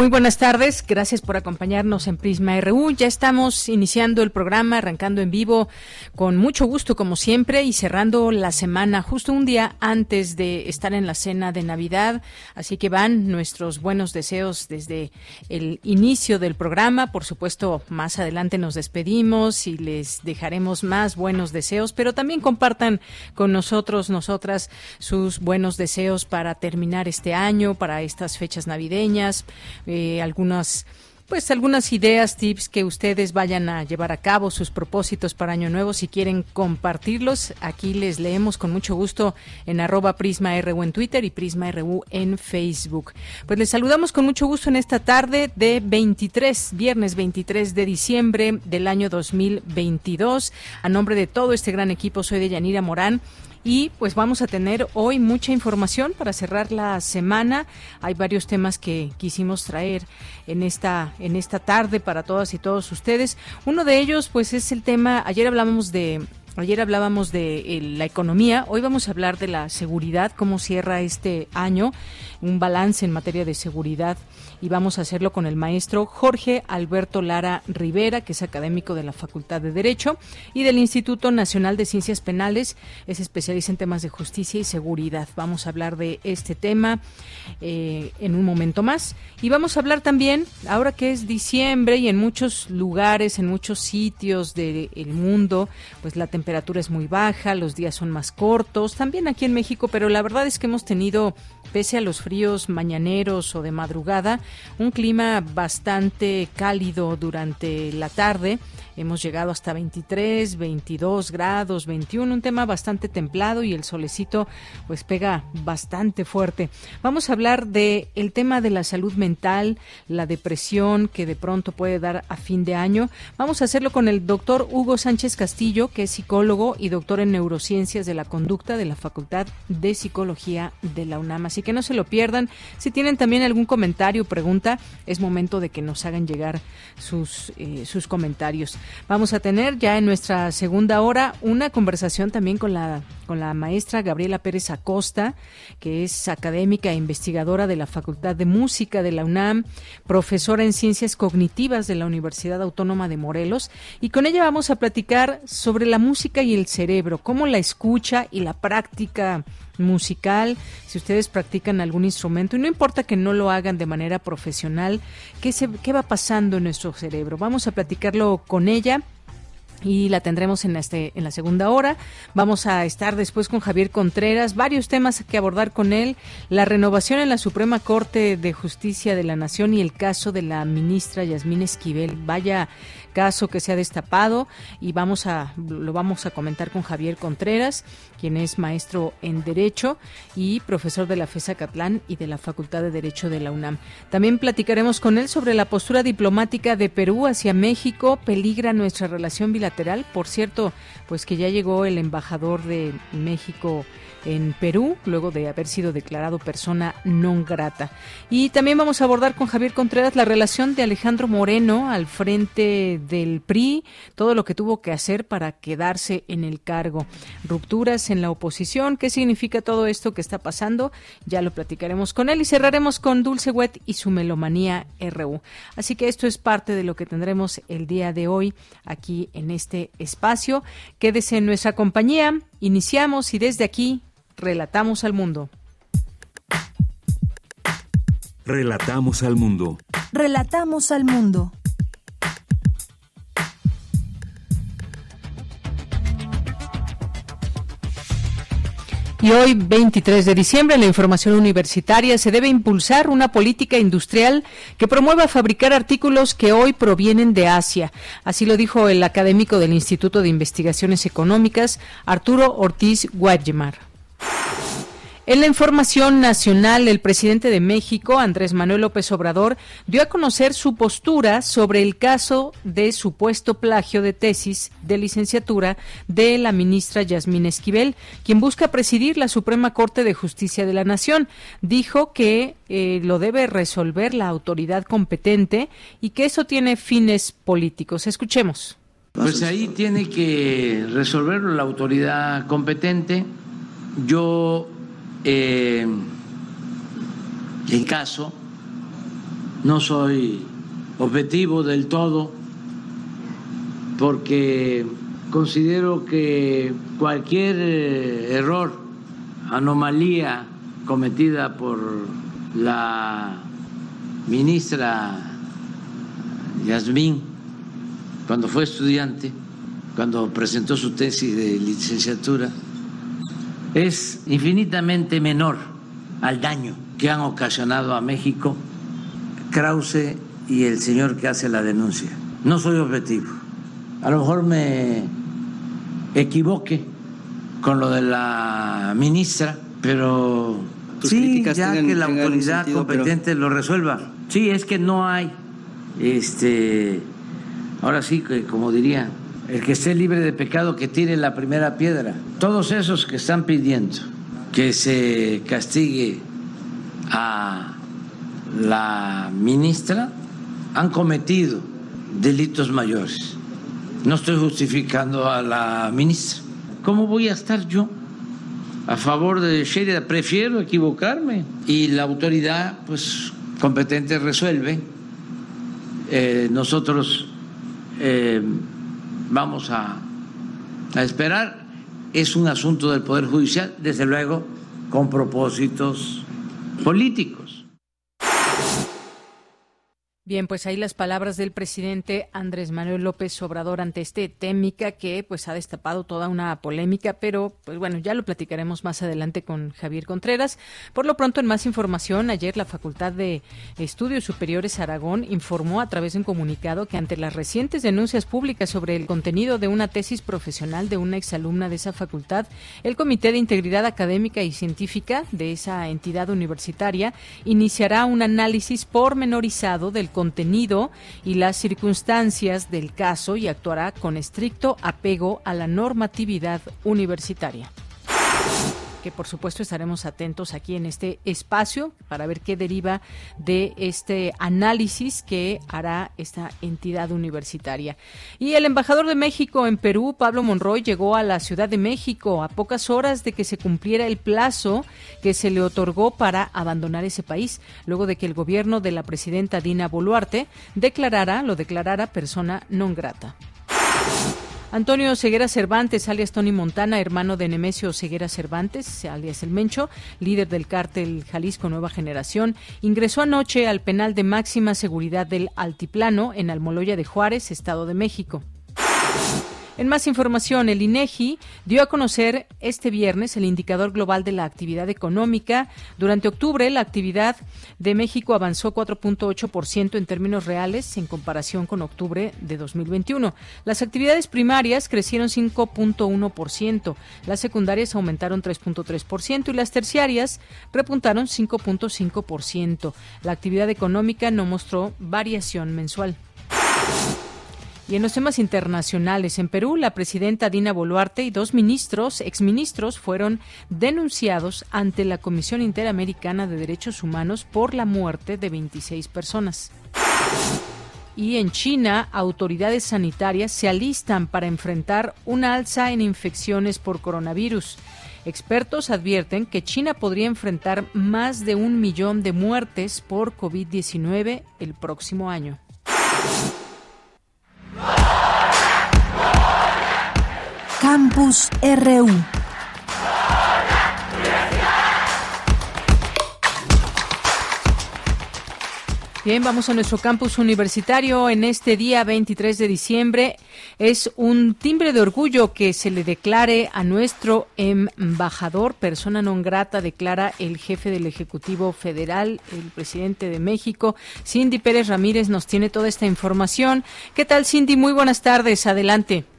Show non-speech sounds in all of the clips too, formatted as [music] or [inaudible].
Muy buenas tardes, gracias por acompañarnos en Prisma RU. Ya estamos iniciando el programa, arrancando en vivo con mucho gusto como siempre y cerrando la semana justo un día antes de estar en la cena de Navidad. Así que van nuestros buenos deseos desde el inicio del programa. Por supuesto, más adelante nos despedimos y les dejaremos más buenos deseos, pero también compartan con nosotros, nosotras, sus buenos deseos para terminar este año, para estas fechas navideñas eh, algunas pues algunas ideas, tips que ustedes vayan a llevar a cabo, sus propósitos para Año Nuevo, si quieren compartirlos, aquí les leemos con mucho gusto en arroba Prisma RU en Twitter y Prisma RU en Facebook. Pues les saludamos con mucho gusto en esta tarde de 23, viernes 23 de diciembre del año 2022. A nombre de todo este gran equipo, soy de Yanira Morán y pues vamos a tener hoy mucha información para cerrar la semana. Hay varios temas que quisimos traer en esta en esta tarde para todas y todos ustedes. Uno de ellos pues es el tema, ayer hablamos de Ayer hablábamos de la economía, hoy vamos a hablar de la seguridad, cómo cierra este año, un balance en materia de seguridad y vamos a hacerlo con el maestro Jorge Alberto Lara Rivera, que es académico de la Facultad de Derecho y del Instituto Nacional de Ciencias Penales, es especialista en temas de justicia y seguridad. Vamos a hablar de este tema eh, en un momento más y vamos a hablar también, ahora que es diciembre y en muchos lugares, en muchos sitios del mundo, pues la temperatura es muy baja, los días son más cortos, también aquí en México, pero la verdad es que hemos tenido, pese a los fríos mañaneros o de madrugada, un clima bastante cálido durante la tarde. Hemos llegado hasta 23, 22 grados, 21, un tema bastante templado y el solecito pues pega bastante fuerte. Vamos a hablar de el tema de la salud mental, la depresión que de pronto puede dar a fin de año. Vamos a hacerlo con el doctor Hugo Sánchez Castillo, que es psicólogo y doctor en neurociencias de la conducta de la Facultad de Psicología de la UNAM. Así que no se lo pierdan. Si tienen también algún comentario o pregunta, es momento de que nos hagan llegar sus, eh, sus comentarios. Vamos a tener ya en nuestra segunda hora una conversación también con la, con la maestra Gabriela Pérez Acosta, que es académica e investigadora de la Facultad de Música de la UNAM, profesora en Ciencias Cognitivas de la Universidad Autónoma de Morelos, y con ella vamos a platicar sobre la música y el cerebro, cómo la escucha y la práctica musical, si ustedes practican algún instrumento, y no importa que no lo hagan de manera profesional, ¿qué, se, qué va pasando en nuestro cerebro? Vamos a platicarlo con ella y la tendremos en este en la segunda hora. Vamos a estar después con Javier Contreras, varios temas que abordar con él, la renovación en la Suprema Corte de Justicia de la Nación y el caso de la ministra Yasmín Esquivel. Vaya caso que se ha destapado y vamos a lo vamos a comentar con Javier Contreras, quien es maestro en derecho y profesor de la FESA Catlán y de la Facultad de Derecho de la UNAM. También platicaremos con él sobre la postura diplomática de Perú hacia México, peligra nuestra relación bilateral. Por cierto, pues que ya llegó el embajador de México en Perú, luego de haber sido declarado persona non grata. Y también vamos a abordar con Javier Contreras la relación de Alejandro Moreno al frente del PRI, todo lo que tuvo que hacer para quedarse en el cargo. Rupturas en la oposición, ¿qué significa todo esto que está pasando? Ya lo platicaremos con él y cerraremos con Dulce Wet y su melomanía RU. Así que esto es parte de lo que tendremos el día de hoy aquí en este espacio. Quédese en nuestra compañía. Iniciamos y desde aquí Relatamos al mundo. Relatamos al mundo. Relatamos al mundo. Y hoy, 23 de diciembre, en la información universitaria se debe impulsar una política industrial que promueva fabricar artículos que hoy provienen de Asia. Así lo dijo el académico del Instituto de Investigaciones Económicas, Arturo Ortiz Guayemar. En la información nacional, el presidente de México, Andrés Manuel López Obrador, dio a conocer su postura sobre el caso de supuesto plagio de tesis de licenciatura de la ministra Yasmín Esquivel, quien busca presidir la Suprema Corte de Justicia de la Nación. Dijo que eh, lo debe resolver la autoridad competente y que eso tiene fines políticos. Escuchemos. Pues ahí tiene que resolverlo la autoridad competente. Yo eh, en caso, no soy objetivo del todo porque considero que cualquier eh, error, anomalía cometida por la ministra Yasmín cuando fue estudiante, cuando presentó su tesis de licenciatura, es infinitamente menor al daño que han ocasionado a México Krause y el señor que hace la denuncia. No soy objetivo. A lo mejor me equivoque con lo de la ministra, pero sí, ya que la autoridad competente lo resuelva. Sí, es que no hay, este, ahora sí que como diría el que esté libre de pecado que tire la primera piedra. Todos esos que están pidiendo que se castigue a la ministra han cometido delitos mayores. No estoy justificando a la ministra. ¿Cómo voy a estar yo a favor de Sherida? Prefiero equivocarme. Y la autoridad, pues, competente resuelve. Eh, nosotros eh, vamos a, a esperar. Es un asunto del Poder Judicial, desde luego, con propósitos políticos. Bien, pues ahí las palabras del presidente Andrés Manuel López Obrador ante este témica que pues ha destapado toda una polémica, pero pues bueno, ya lo platicaremos más adelante con Javier Contreras. Por lo pronto, en más información, ayer la Facultad de Estudios Superiores Aragón informó a través de un comunicado que ante las recientes denuncias públicas sobre el contenido de una tesis profesional de una exalumna de esa facultad, el Comité de Integridad Académica y Científica de esa entidad universitaria iniciará un análisis pormenorizado del contenido y las circunstancias del caso y actuará con estricto apego a la normatividad universitaria que por supuesto estaremos atentos aquí en este espacio para ver qué deriva de este análisis que hará esta entidad universitaria. Y el embajador de México en Perú, Pablo Monroy, llegó a la Ciudad de México a pocas horas de que se cumpliera el plazo que se le otorgó para abandonar ese país, luego de que el gobierno de la presidenta Dina Boluarte declarara, lo declarara persona non grata. Antonio Ceguera Cervantes, alias Tony Montana, hermano de Nemesio Ceguera Cervantes, alias El Mencho, líder del cártel Jalisco Nueva Generación, ingresó anoche al penal de máxima seguridad del Altiplano en Almoloya de Juárez, Estado de México. En más información, el INEGI dio a conocer este viernes el indicador global de la actividad económica. Durante octubre, la actividad de México avanzó 4.8% en términos reales en comparación con octubre de 2021. Las actividades primarias crecieron 5.1%, las secundarias aumentaron 3.3% y las terciarias repuntaron 5.5%. La actividad económica no mostró variación mensual. Y en los temas internacionales, en Perú, la presidenta Dina Boluarte y dos ministros, exministros, fueron denunciados ante la Comisión Interamericana de Derechos Humanos por la muerte de 26 personas. Y en China, autoridades sanitarias se alistan para enfrentar una alza en infecciones por coronavirus. Expertos advierten que China podría enfrentar más de un millón de muertes por COVID-19 el próximo año. Campus RU. Bien, vamos a nuestro campus universitario en este día 23 de diciembre. Es un timbre de orgullo que se le declare a nuestro embajador, persona non grata, declara el jefe del Ejecutivo Federal, el presidente de México. Cindy Pérez Ramírez nos tiene toda esta información. ¿Qué tal, Cindy? Muy buenas tardes. Adelante.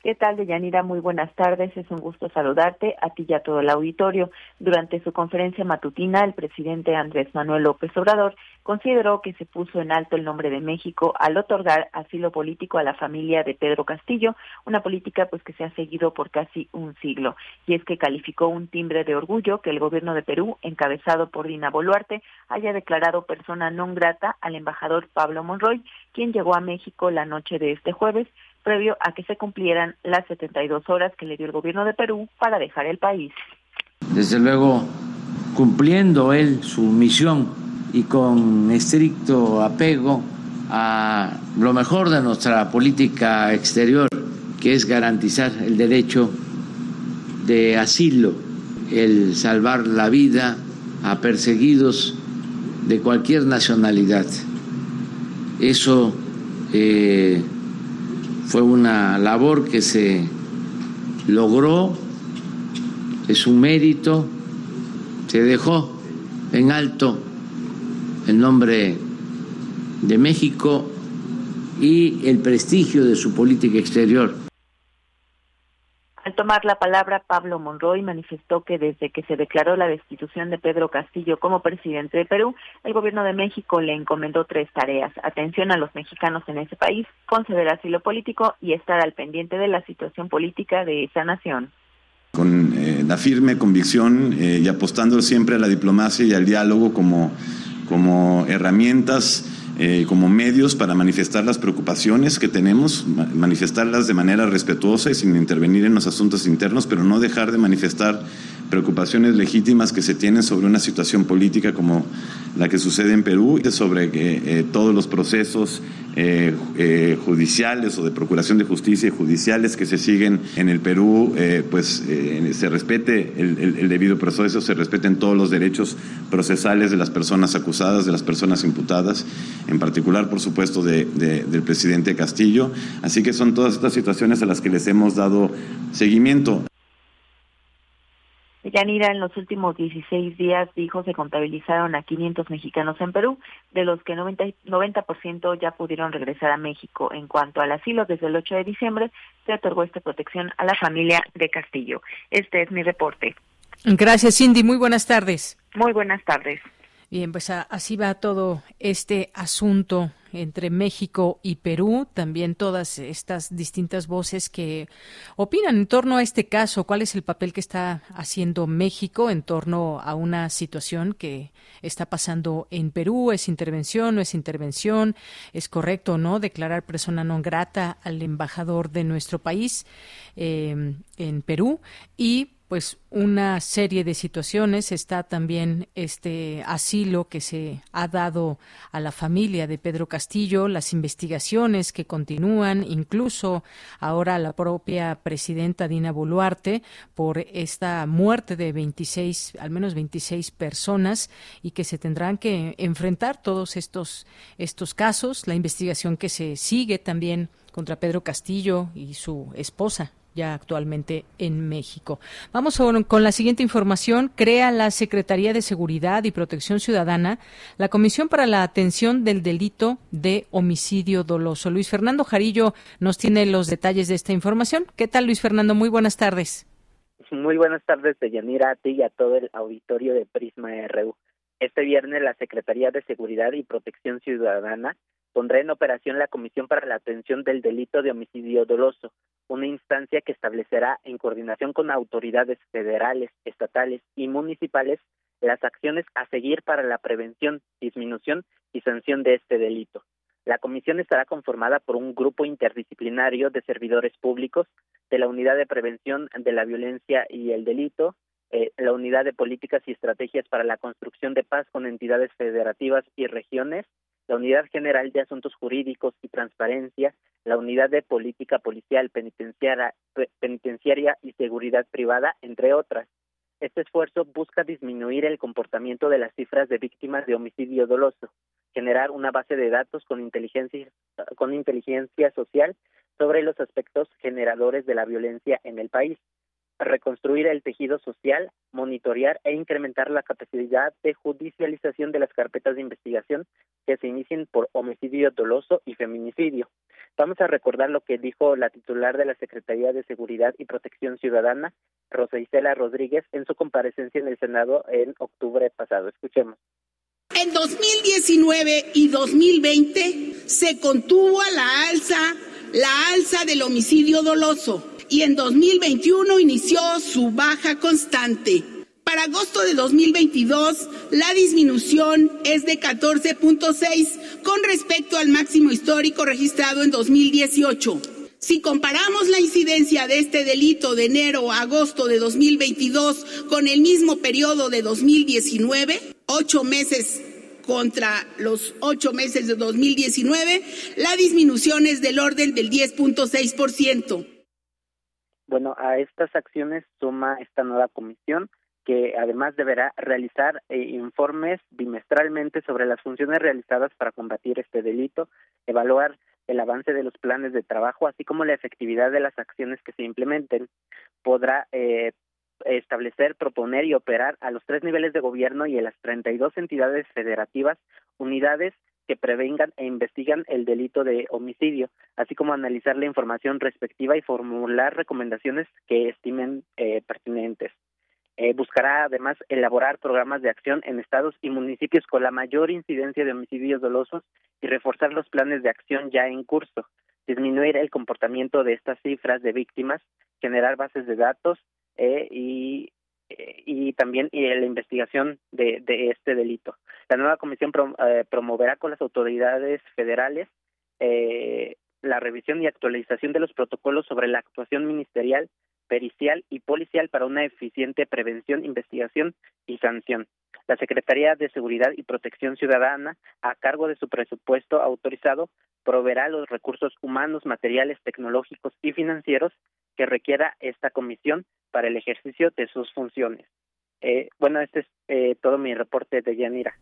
¿Qué tal, Deyanira? Muy buenas tardes. Es un gusto saludarte a ti y a todo el auditorio. Durante su conferencia matutina, el presidente Andrés Manuel López Obrador consideró que se puso en alto el nombre de México al otorgar asilo político a la familia de Pedro Castillo, una política pues que se ha seguido por casi un siglo. Y es que calificó un timbre de orgullo que el gobierno de Perú, encabezado por Dina Boluarte, haya declarado persona non grata al embajador Pablo Monroy, quien llegó a México la noche de este jueves previo a que se cumplieran las 72 horas que le dio el gobierno de Perú para dejar el país. Desde luego, cumpliendo él su misión y con estricto apego a lo mejor de nuestra política exterior, que es garantizar el derecho de asilo, el salvar la vida a perseguidos de cualquier nacionalidad. Eso eh, fue una labor que se logró, es un mérito, se dejó en alto el nombre de México y el prestigio de su política exterior. Al tomar la palabra, Pablo Monroy manifestó que desde que se declaró la destitución de Pedro Castillo como presidente de Perú, el gobierno de México le encomendó tres tareas. Atención a los mexicanos en ese país, conceder asilo político y estar al pendiente de la situación política de esa nación. Con eh, la firme convicción eh, y apostando siempre a la diplomacia y al diálogo como, como herramientas eh, como medios para manifestar las preocupaciones que tenemos, manifestarlas de manera respetuosa y sin intervenir en los asuntos internos, pero no dejar de manifestar preocupaciones legítimas que se tienen sobre una situación política como la que sucede en Perú, sobre eh, eh, todos los procesos eh, judiciales o de procuración de justicia y judiciales que se siguen en el Perú, pues se respete el, debido proceso, se respeten todos los derechos procesales de las personas acusadas, de las personas imputadas, en particular, por supuesto, del presidente Castillo. Así que son todas estas situaciones a las que les hemos dado seguimiento. Yanira, en los últimos 16 días, dijo, se contabilizaron a 500 mexicanos en Perú, de los que 90%, 90 ya pudieron regresar a México. En cuanto al asilo, desde el 8 de diciembre se otorgó esta protección a la familia de Castillo. Este es mi reporte. Gracias, Cindy. Muy buenas tardes. Muy buenas tardes. Bien, pues así va todo este asunto entre México y Perú, también todas estas distintas voces que opinan en torno a este caso, cuál es el papel que está haciendo México en torno a una situación que está pasando en Perú, es intervención, no es intervención, es correcto o no declarar persona non grata al embajador de nuestro país eh, en Perú y pues una serie de situaciones. Está también este asilo que se ha dado a la familia de Pedro Castillo, las investigaciones que continúan, incluso ahora la propia presidenta Dina Boluarte por esta muerte de 26, al menos 26 personas y que se tendrán que enfrentar todos estos, estos casos, la investigación que se sigue también contra Pedro Castillo y su esposa ya actualmente en México. Vamos con la siguiente información. Crea la Secretaría de Seguridad y Protección Ciudadana la Comisión para la Atención del Delito de Homicidio Doloso. Luis Fernando Jarillo nos tiene los detalles de esta información. ¿Qué tal, Luis Fernando? Muy buenas tardes. Muy buenas tardes, Deyanira, a ti y a todo el auditorio de Prisma RU. Este viernes la Secretaría de Seguridad y Protección Ciudadana pondrá en operación la Comisión para la Atención del Delito de Homicidio Doloso, una instancia que establecerá en coordinación con autoridades federales, estatales y municipales las acciones a seguir para la prevención, disminución y sanción de este delito. La comisión estará conformada por un grupo interdisciplinario de servidores públicos de la Unidad de Prevención de la Violencia y el Delito, eh, la Unidad de Políticas y Estrategias para la Construcción de Paz con entidades federativas y regiones, la Unidad General de Asuntos Jurídicos y Transparencia, la Unidad de Política Policial, Penitenciaria, Penitenciaria y Seguridad Privada, entre otras. Este esfuerzo busca disminuir el comportamiento de las cifras de víctimas de homicidio doloso, generar una base de datos con inteligencia, con inteligencia social sobre los aspectos generadores de la violencia en el país, reconstruir el tejido social, monitorear e incrementar la capacidad de judicialización de las carpetas de investigación que se inicien por homicidio doloso y feminicidio. Vamos a recordar lo que dijo la titular de la Secretaría de Seguridad y Protección Ciudadana, Rosa Isela Rodríguez, en su comparecencia en el Senado en octubre pasado. Escuchemos. En 2019 y 2020 se contuvo a la alza la alza del homicidio doloso y en 2021 inició su baja constante. Para agosto de 2022, la disminución es de 14.6 con respecto al máximo histórico registrado en 2018. Si comparamos la incidencia de este delito de enero a agosto de 2022 con el mismo periodo de 2019, ocho meses contra los ocho meses de 2019, la disminución es del orden del 10.6%. Bueno, a estas acciones suma esta nueva comisión que además deberá realizar eh, informes bimestralmente sobre las funciones realizadas para combatir este delito, evaluar el avance de los planes de trabajo, así como la efectividad de las acciones que se implementen. Podrá eh, establecer, proponer y operar a los tres niveles de gobierno y a las 32 entidades federativas unidades que prevengan e investigan el delito de homicidio, así como analizar la información respectiva y formular recomendaciones que estimen eh, pertinentes. Eh, buscará además elaborar programas de acción en estados y municipios con la mayor incidencia de homicidios dolosos y reforzar los planes de acción ya en curso, disminuir el comportamiento de estas cifras de víctimas, generar bases de datos eh, y, eh, y también y la investigación de, de este delito. La nueva comisión eh, promoverá con las autoridades federales la revisión y actualización de los protocolos sobre la actuación ministerial, pericial y policial para una eficiente prevención, investigación y sanción. La Secretaría de Seguridad y Protección Ciudadana, a cargo de su presupuesto autorizado, proveerá los recursos humanos, materiales, tecnológicos y financieros que requiera esta comisión para el ejercicio de sus funciones. Eh, bueno, este es eh, todo mi reporte de Yanira.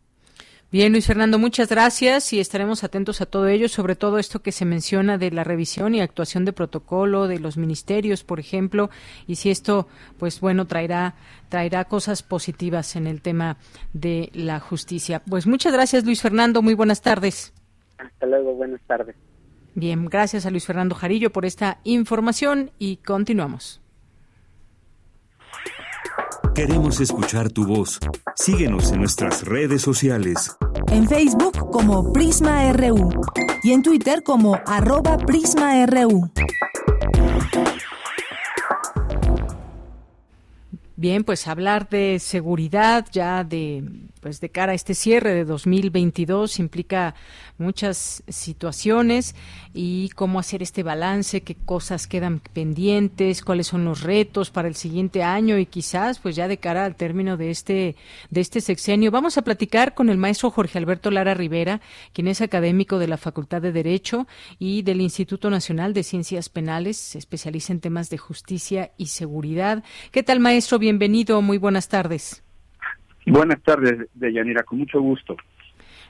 Bien, Luis Fernando, muchas gracias y estaremos atentos a todo ello, sobre todo esto que se menciona de la revisión y actuación de protocolo de los ministerios, por ejemplo, y si esto, pues bueno, traerá traerá cosas positivas en el tema de la justicia. Pues muchas gracias, Luis Fernando, muy buenas tardes. Hasta luego, buenas tardes. Bien, gracias a Luis Fernando Jarillo por esta información y continuamos. Queremos escuchar tu voz. Síguenos en nuestras redes sociales. En Facebook como Prisma RU y en Twitter como arroba PrismaRU. Bien, pues hablar de seguridad ya de pues de cara a este cierre de 2022 implica muchas situaciones y cómo hacer este balance, qué cosas quedan pendientes, cuáles son los retos para el siguiente año y quizás pues ya de cara al término de este de este sexenio. Vamos a platicar con el maestro Jorge Alberto Lara Rivera, quien es académico de la Facultad de Derecho y del Instituto Nacional de Ciencias Penales, se especializa en temas de justicia y seguridad. ¿Qué tal, maestro? Bienvenido, muy buenas tardes. Buenas tardes, Deyanira, con mucho gusto.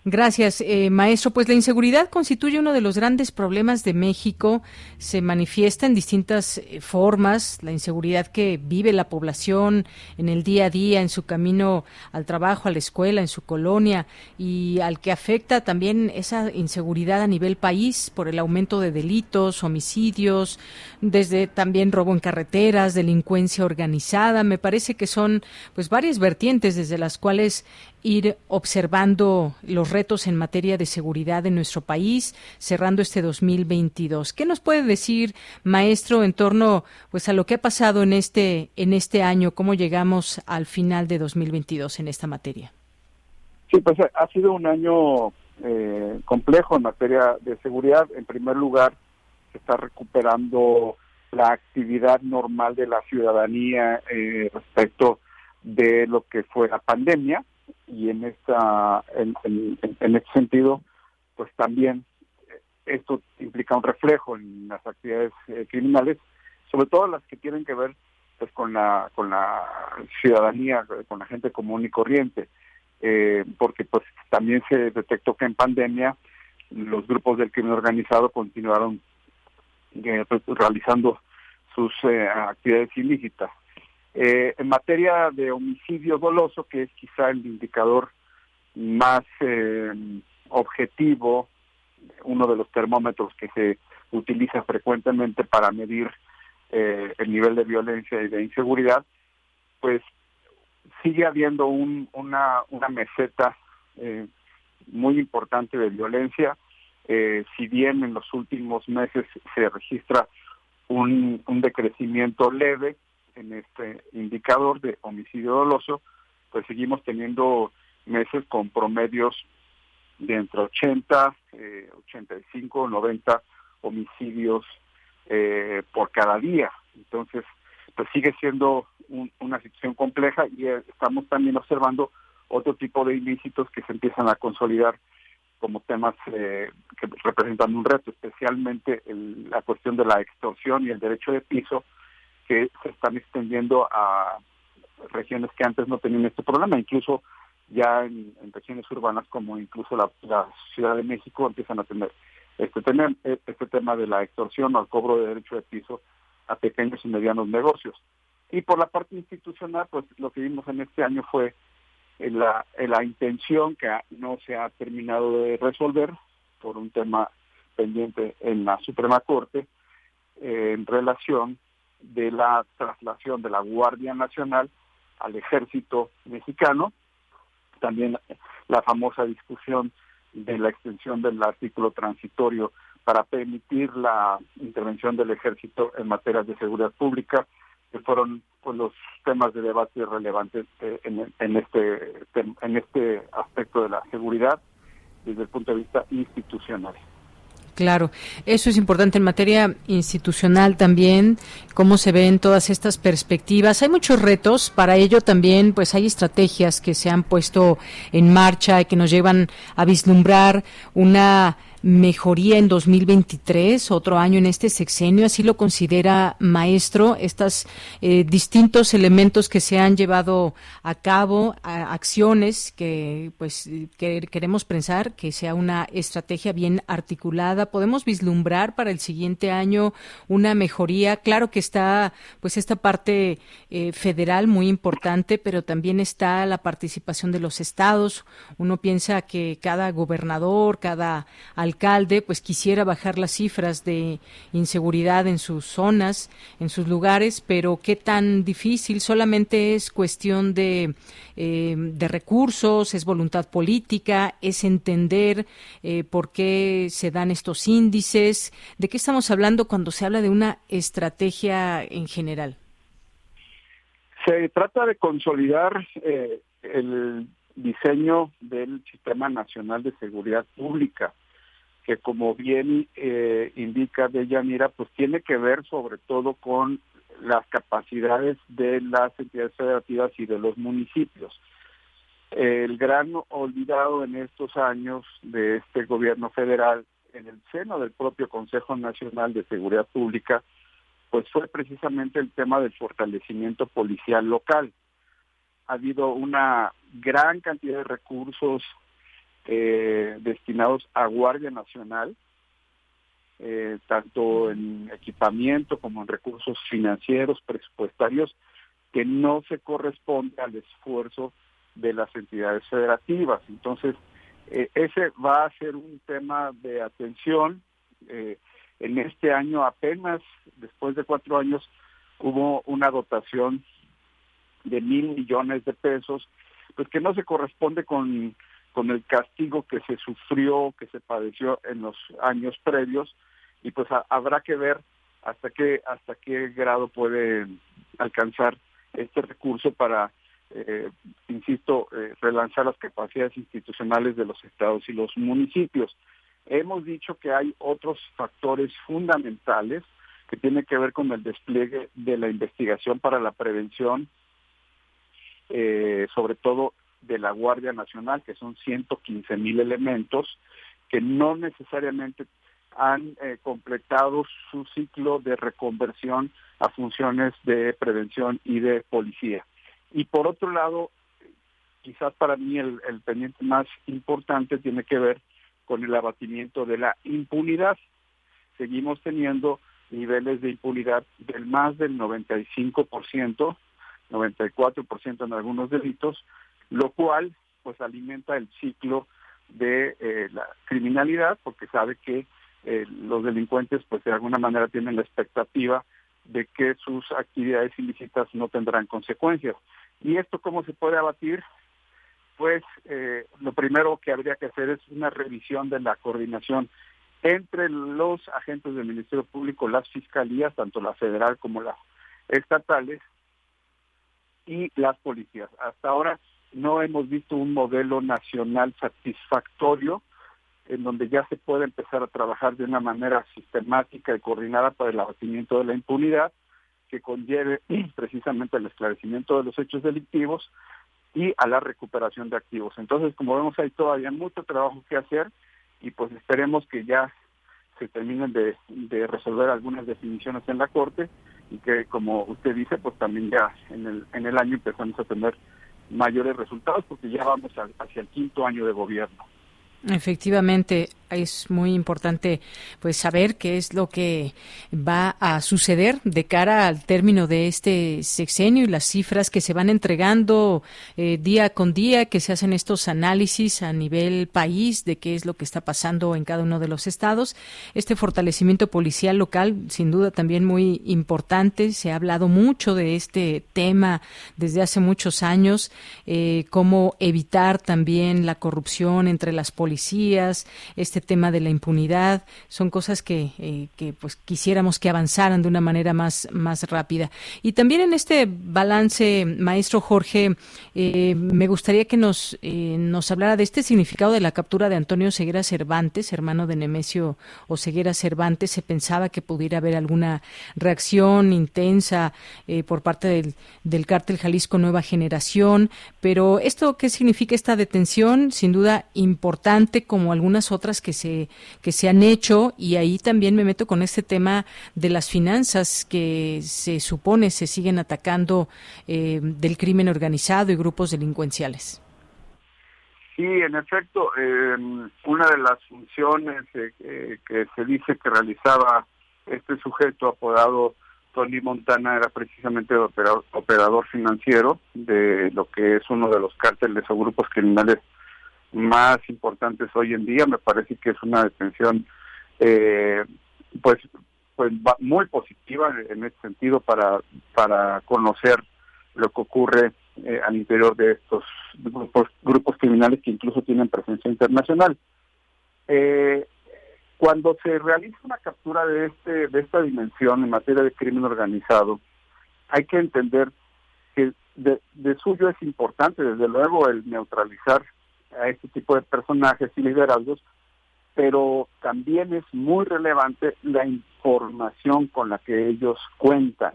Gracias, eh, maestro. Pues la inseguridad constituye uno de los grandes problemas de México. Se manifiesta en distintas eh, formas. La inseguridad que vive la población en el día a día, en su camino al trabajo, a la escuela, en su colonia, y al que afecta también esa inseguridad a nivel país por el aumento de delitos, homicidios, desde también robo en carreteras, delincuencia organizada. Me parece que son pues varias vertientes desde las cuales ir observando los retos en materia de seguridad en nuestro país, cerrando este 2022. ¿Qué nos puede decir, maestro, en torno pues a lo que ha pasado en este en este año, cómo llegamos al final de 2022 en esta materia? Sí, pues ha sido un año eh, complejo en materia de seguridad. En primer lugar, se está recuperando la actividad normal de la ciudadanía eh, respecto de lo que fue la pandemia y en esta en, en, este sentido pues también esto implica un reflejo en las actividades eh, criminales sobre todo las que tienen que ver pues con la con la ciudadanía, con la gente común y corriente, eh, porque pues también se detectó que en pandemia los grupos del crimen organizado continuaron eh, realizando sus actividades ilícitas. En materia de homicidio doloso, que es quizá el indicador más objetivo, uno de los termómetros que se utiliza frecuentemente para medir eh, el nivel de violencia y de inseguridad, pues sigue habiendo un, una, meseta eh, muy importante de violencia. Eh, si bien en los últimos meses se registra un decrecimiento leve en este indicador de homicidio doloso, pues seguimos teniendo meses con promedios de entre 80, eh, 85, 90 homicidios eh, por cada día. Entonces, pues sigue siendo una situación compleja y eh, estamos también observando otro tipo de ilícitos que se empiezan a consolidar como temas eh, que representan un reto, especialmente la cuestión de la extorsión y el derecho de piso, que se están extendiendo a regiones que antes no tenían este problema, incluso ya en, regiones urbanas como incluso la, Ciudad de México empiezan a tener este, tema, este tema de la extorsión o el cobro de derecho de piso a pequeños y medianos negocios. Y por la parte institucional, pues lo que vimos en este año fue la, la intención que no se ha terminado de resolver por un tema pendiente en la Suprema Corte eh, en relación de la traslación de la Guardia Nacional al ejército mexicano, también la famosa discusión de la extensión del artículo transitorio para permitir la intervención del ejército en materias de seguridad pública, que fueron pues, los temas de debate relevantes eh, en, en, este, en este aspecto de la seguridad desde el punto de vista institucional. Claro, eso es importante en materia institucional también, cómo se ven todas estas perspectivas. Hay muchos retos, para ello también pues hay estrategias que se han puesto en marcha y que nos llevan a vislumbrar una mejoría en 2023, otro año en este sexenio, así lo considera maestro, estos eh, distintos elementos que se han llevado a cabo, acciones que pues queremos pensar que sea una estrategia bien articulada, podemos vislumbrar para el siguiente año una mejoría, claro que está pues esta parte eh, federal muy importante, pero también está la participación de los estados, uno piensa que cada gobernador, cada alcalde alcalde pues quisiera bajar las cifras de inseguridad en sus zonas, en sus lugares, pero qué tan difícil, solamente es cuestión de, eh, de recursos, es voluntad política, es entender eh, por qué se dan estos índices, de qué estamos hablando cuando se habla de una estrategia en general. Se trata de consolidar eh, el diseño del Sistema Nacional de Seguridad Pública que como bien eh, indica Deyanira, pues tiene que ver sobre todo con las capacidades de las entidades federativas y de los municipios. El gran olvidado en estos años de este gobierno federal en el seno del propio Consejo Nacional de Seguridad Pública, pues fue precisamente el tema del fortalecimiento policial local. Ha habido una gran cantidad de recursos eh, destinados a Guardia Nacional, eh, tanto en equipamiento como en recursos financieros, presupuestarios, que no se corresponde al esfuerzo de las entidades federativas. Entonces, eh, ese va a ser un tema de atención. en este año apenas, después de cuatro años, hubo una dotación de mil millones de pesos, pues que no se corresponde con con el castigo que se sufrió, que se padeció en los años previos, y pues habrá que ver hasta qué hasta qué grado puede alcanzar este recurso para, eh, insisto, eh, relanzar las capacidades institucionales de los estados y los municipios. Hemos dicho que hay otros factores fundamentales que tienen que ver con el despliegue de la investigación para la prevención, eh, sobre todo de la Guardia Nacional, que son 115 mil elementos, que no necesariamente han eh, completado su ciclo de reconversión a funciones de prevención y de policía. Y por otro lado, quizás para mí el, el pendiente más importante tiene que ver con el abatimiento de la impunidad. Seguimos teniendo niveles de impunidad del más del 95%, 94% en algunos delitos, lo cual pues alimenta el ciclo de eh, la criminalidad porque sabe que eh, los delincuentes pues de alguna manera tienen la expectativa de que sus actividades ilícitas no tendrán consecuencias. ¿Y esto cómo se puede abatir? Pues eh, lo primero que habría que hacer es una revisión de la coordinación entre los agentes del Ministerio Público, las fiscalías, tanto la federal como las estatales, y las policías. Hasta ahora no hemos visto un modelo nacional satisfactorio en donde ya se puede empezar a trabajar de una manera sistemática y coordinada para el abatimiento de la impunidad que conlleve [clears throat] precisamente el esclarecimiento de los hechos delictivos y a la recuperación de activos. Entonces, como vemos, hay todavía mucho trabajo que hacer y pues esperemos que ya se terminen de, de resolver algunas definiciones en la Corte y que, como usted dice, pues también ya en el, en el año empezamos a tener mayores resultados porque ya vamos hacia el quinto año de gobierno. Efectivamente, es muy importante pues saber qué es lo que va a suceder de cara al término de este sexenio y las cifras que se van entregando eh, día con día, que se hacen estos análisis a nivel país de qué es lo que está pasando en cada uno de los estados. Este fortalecimiento policial local, sin duda también muy importante. Se ha hablado mucho de este tema desde hace muchos años, eh, cómo evitar también la corrupción entre las policías policías, este tema de la impunidad, son cosas que, eh, que pues quisiéramos que avanzaran de una manera más, más rápida. Y también en este balance, maestro Jorge, eh, me gustaría que nos, eh, nos hablara de este significado de la captura de Antonio Ceguera Cervantes, hermano de Nemesio o Ceguera Cervantes. Se pensaba que pudiera haber alguna reacción intensa por parte del, del cártel Jalisco Nueva Generación, pero esto, ¿qué significa esta detención? Sin duda importante como algunas otras que se, que se han hecho y ahí también me meto con este tema de las finanzas que se supone se siguen atacando eh, del crimen organizado y grupos delincuenciales. Sí, en efecto, em, una de las funciones eh, que se dice que realizaba este sujeto apodado Tony Montana era precisamente operador, operador financiero de lo que es uno de los cárteles o grupos criminales más importantes hoy en día. Me parece que es una detención eh, pues pues muy positiva en ese sentido para para conocer lo que ocurre eh, al interior de estos grupos grupos criminales que incluso tienen presencia internacional. Eh, cuando se realiza una captura de este de esta dimensión en materia de crimen organizado, hay que entender que de suyo es importante, desde luego, el neutralizar a este tipo de personajes y liderazgos, pero también es muy relevante la información con la que ellos cuentan.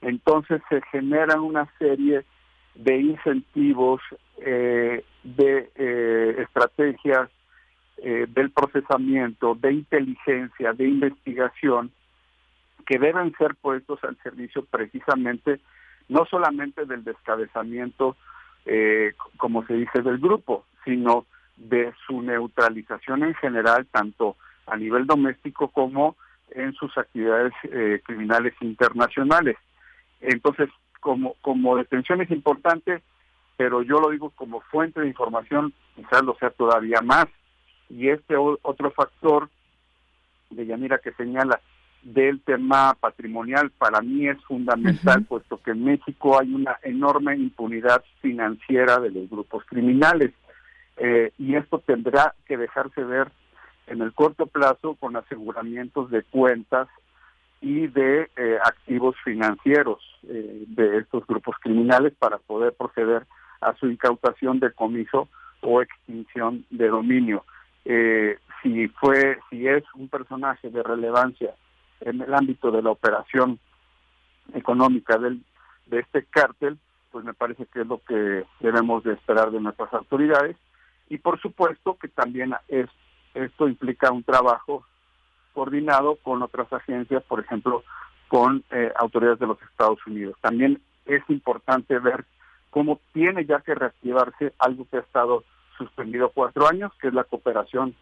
Entonces se generan una serie de incentivos, eh, de eh, estrategias eh, del procesamiento, de inteligencia, de investigación, que deben ser puestos al servicio precisamente no solamente del descabezamiento como se dice, del grupo, sino de su neutralización en general, tanto a nivel doméstico como en sus actividades eh, criminales internacionales. Entonces, como, como detención es importante, pero yo lo digo como fuente de información, quizás lo sea todavía más. Y este otro factor de Yanira que señala del tema patrimonial para mí es fundamental, puesto que en México hay una enorme impunidad financiera de los grupos criminales eh, y esto tendrá que dejarse ver en el corto plazo con aseguramientos de cuentas y de eh, activos financieros eh, de estos grupos criminales para poder proceder a su incautación, decomiso o extinción de dominio. si fue, si es un personaje de relevancia en el ámbito de la operación económica del, de este cártel, pues me parece que es lo que debemos de esperar de nuestras autoridades. Y por supuesto que también es, esto implica un trabajo coordinado con otras agencias, por ejemplo, con eh, autoridades de los Estados Unidos. También es importante ver cómo tiene ya que reactivarse algo que ha estado suspendido cuatro años, que es la cooperación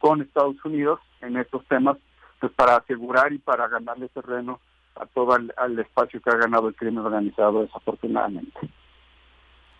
con Estados Unidos en estos temas, pues para asegurar y para ganarle terreno a todo el espacio que ha ganado el crimen organizado desafortunadamente.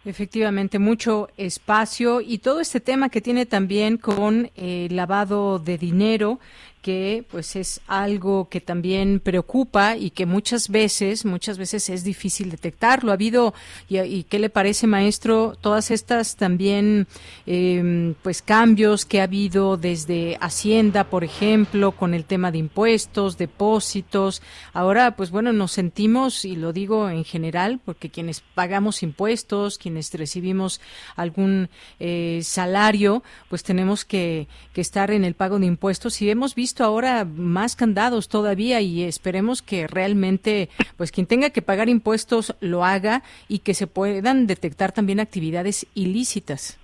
Efectivamente, mucho espacio y todo este tema que tiene también con el lavado de dinero, que pues es algo que también preocupa y que muchas veces, muchas veces es difícil detectarlo. Ha habido, y, qué le parece, maestro, todas estas también em, pues cambios que ha habido desde Hacienda, por ejemplo, con el tema de impuestos, depósitos. Ahora, pues bueno, nos sentimos, y lo digo en general, porque quienes pagamos impuestos, quienes recibimos algún eh, salario, pues tenemos que, que estar en el pago de impuestos y hemos visto visto ahora más candados todavía y esperemos que realmente, pues quien tenga que pagar impuestos lo haga y que se puedan detectar también actividades ilícitas.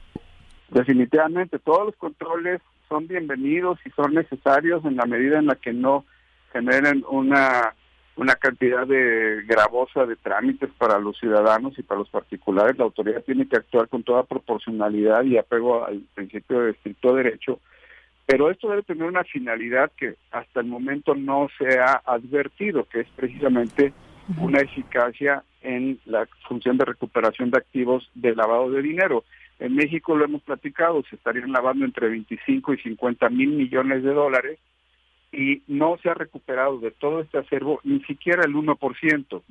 Definitivamente, todos los controles son bienvenidos y son necesarios en la medida en la que no generen una una cantidad de gravosa de trámites para los ciudadanos y para los particulares. La autoridad tiene que actuar con toda proporcionalidad y apego al principio de estricto derecho pero esto debe tener una finalidad que hasta el momento no se ha advertido, que es precisamente una eficacia en la función de recuperación de activos de lavado de dinero. En México lo hemos platicado, se estarían lavando entre 25 y 50 mil millones de dólares y no se ha recuperado de todo este acervo ni siquiera el 1%.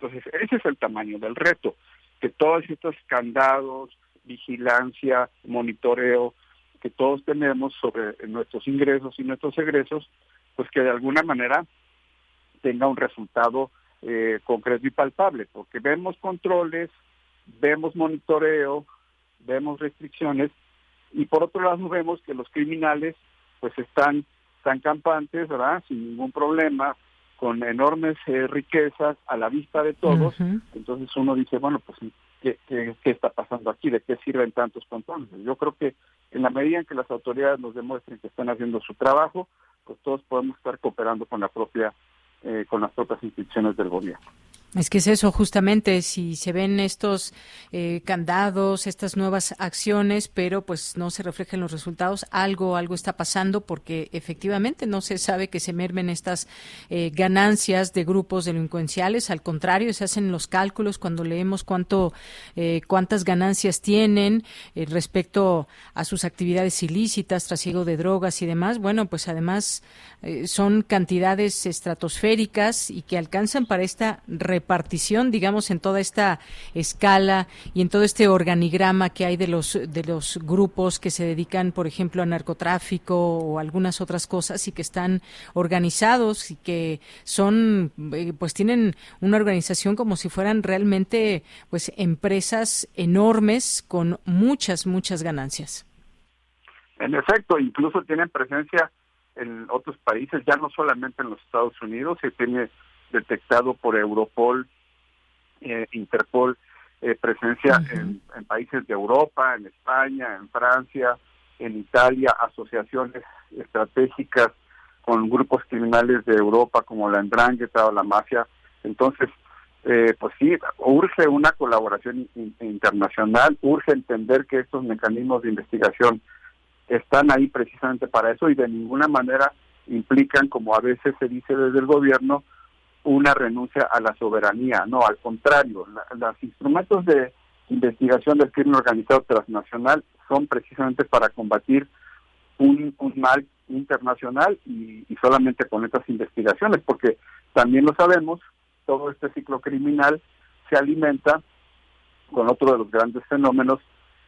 Entonces, ese es el tamaño del reto, que todos estos candados, vigilancia, monitoreo, que todos tenemos sobre nuestros ingresos y nuestros egresos, pues que de alguna manera tenga un resultado eh, concreto y palpable, porque vemos controles, vemos monitoreo, vemos restricciones y por otro lado vemos que los criminales pues están tan campantes, ¿verdad? Sin ningún problema, con enormes eh, riquezas a la vista de todos. Entonces uno dice, bueno, pues ¿qué, ¿qué, qué, está pasando aquí? ¿De qué sirven tantos controles? Yo creo que en la medida en que las autoridades nos demuestren que están haciendo su trabajo, pues todos podemos estar cooperando con la propia, eh, con las propias instituciones del gobierno. Es que es eso, justamente, si se ven estos eh, candados, estas nuevas acciones, pero pues no se reflejan los resultados, algo, algo está pasando porque efectivamente no se sabe que se mermen estas eh, ganancias de grupos delincuenciales. Al contrario, se hacen los cálculos cuando leemos cuánto, eh, cuántas ganancias tienen respecto a sus actividades ilícitas, trasiego de drogas y demás. Bueno, pues además son cantidades estratosféricas y que alcanzan para esta repartición, digamos, en toda esta escala y en todo este organigrama que hay de los de los grupos que se dedican, por ejemplo, a narcotráfico o algunas otras cosas y que están organizados y que son, eh, pues tienen una organización como si fueran realmente, pues empresas enormes con muchas muchas ganancias. En efecto, incluso tienen presencia en otros países, ya no solamente en los Estados Unidos, se tiene detectado por Europol, eh, Interpol, eh, presencia en, países de Europa, en España, en Francia, en Italia, asociaciones estratégicas con grupos criminales de Europa como la Endrangheta o la mafia. Entonces, eh, pues sí, urge una colaboración internacional, urge entender que estos mecanismos de investigación están ahí precisamente para eso y de ninguna manera implican, como a veces se dice desde el gobierno, una renuncia a la soberanía, no, al contrario, los instrumentos de investigación del crimen organizado transnacional son precisamente para combatir un, mal internacional y, solamente con estas investigaciones, porque también lo sabemos, todo este ciclo criminal se alimenta con otro de los grandes fenómenos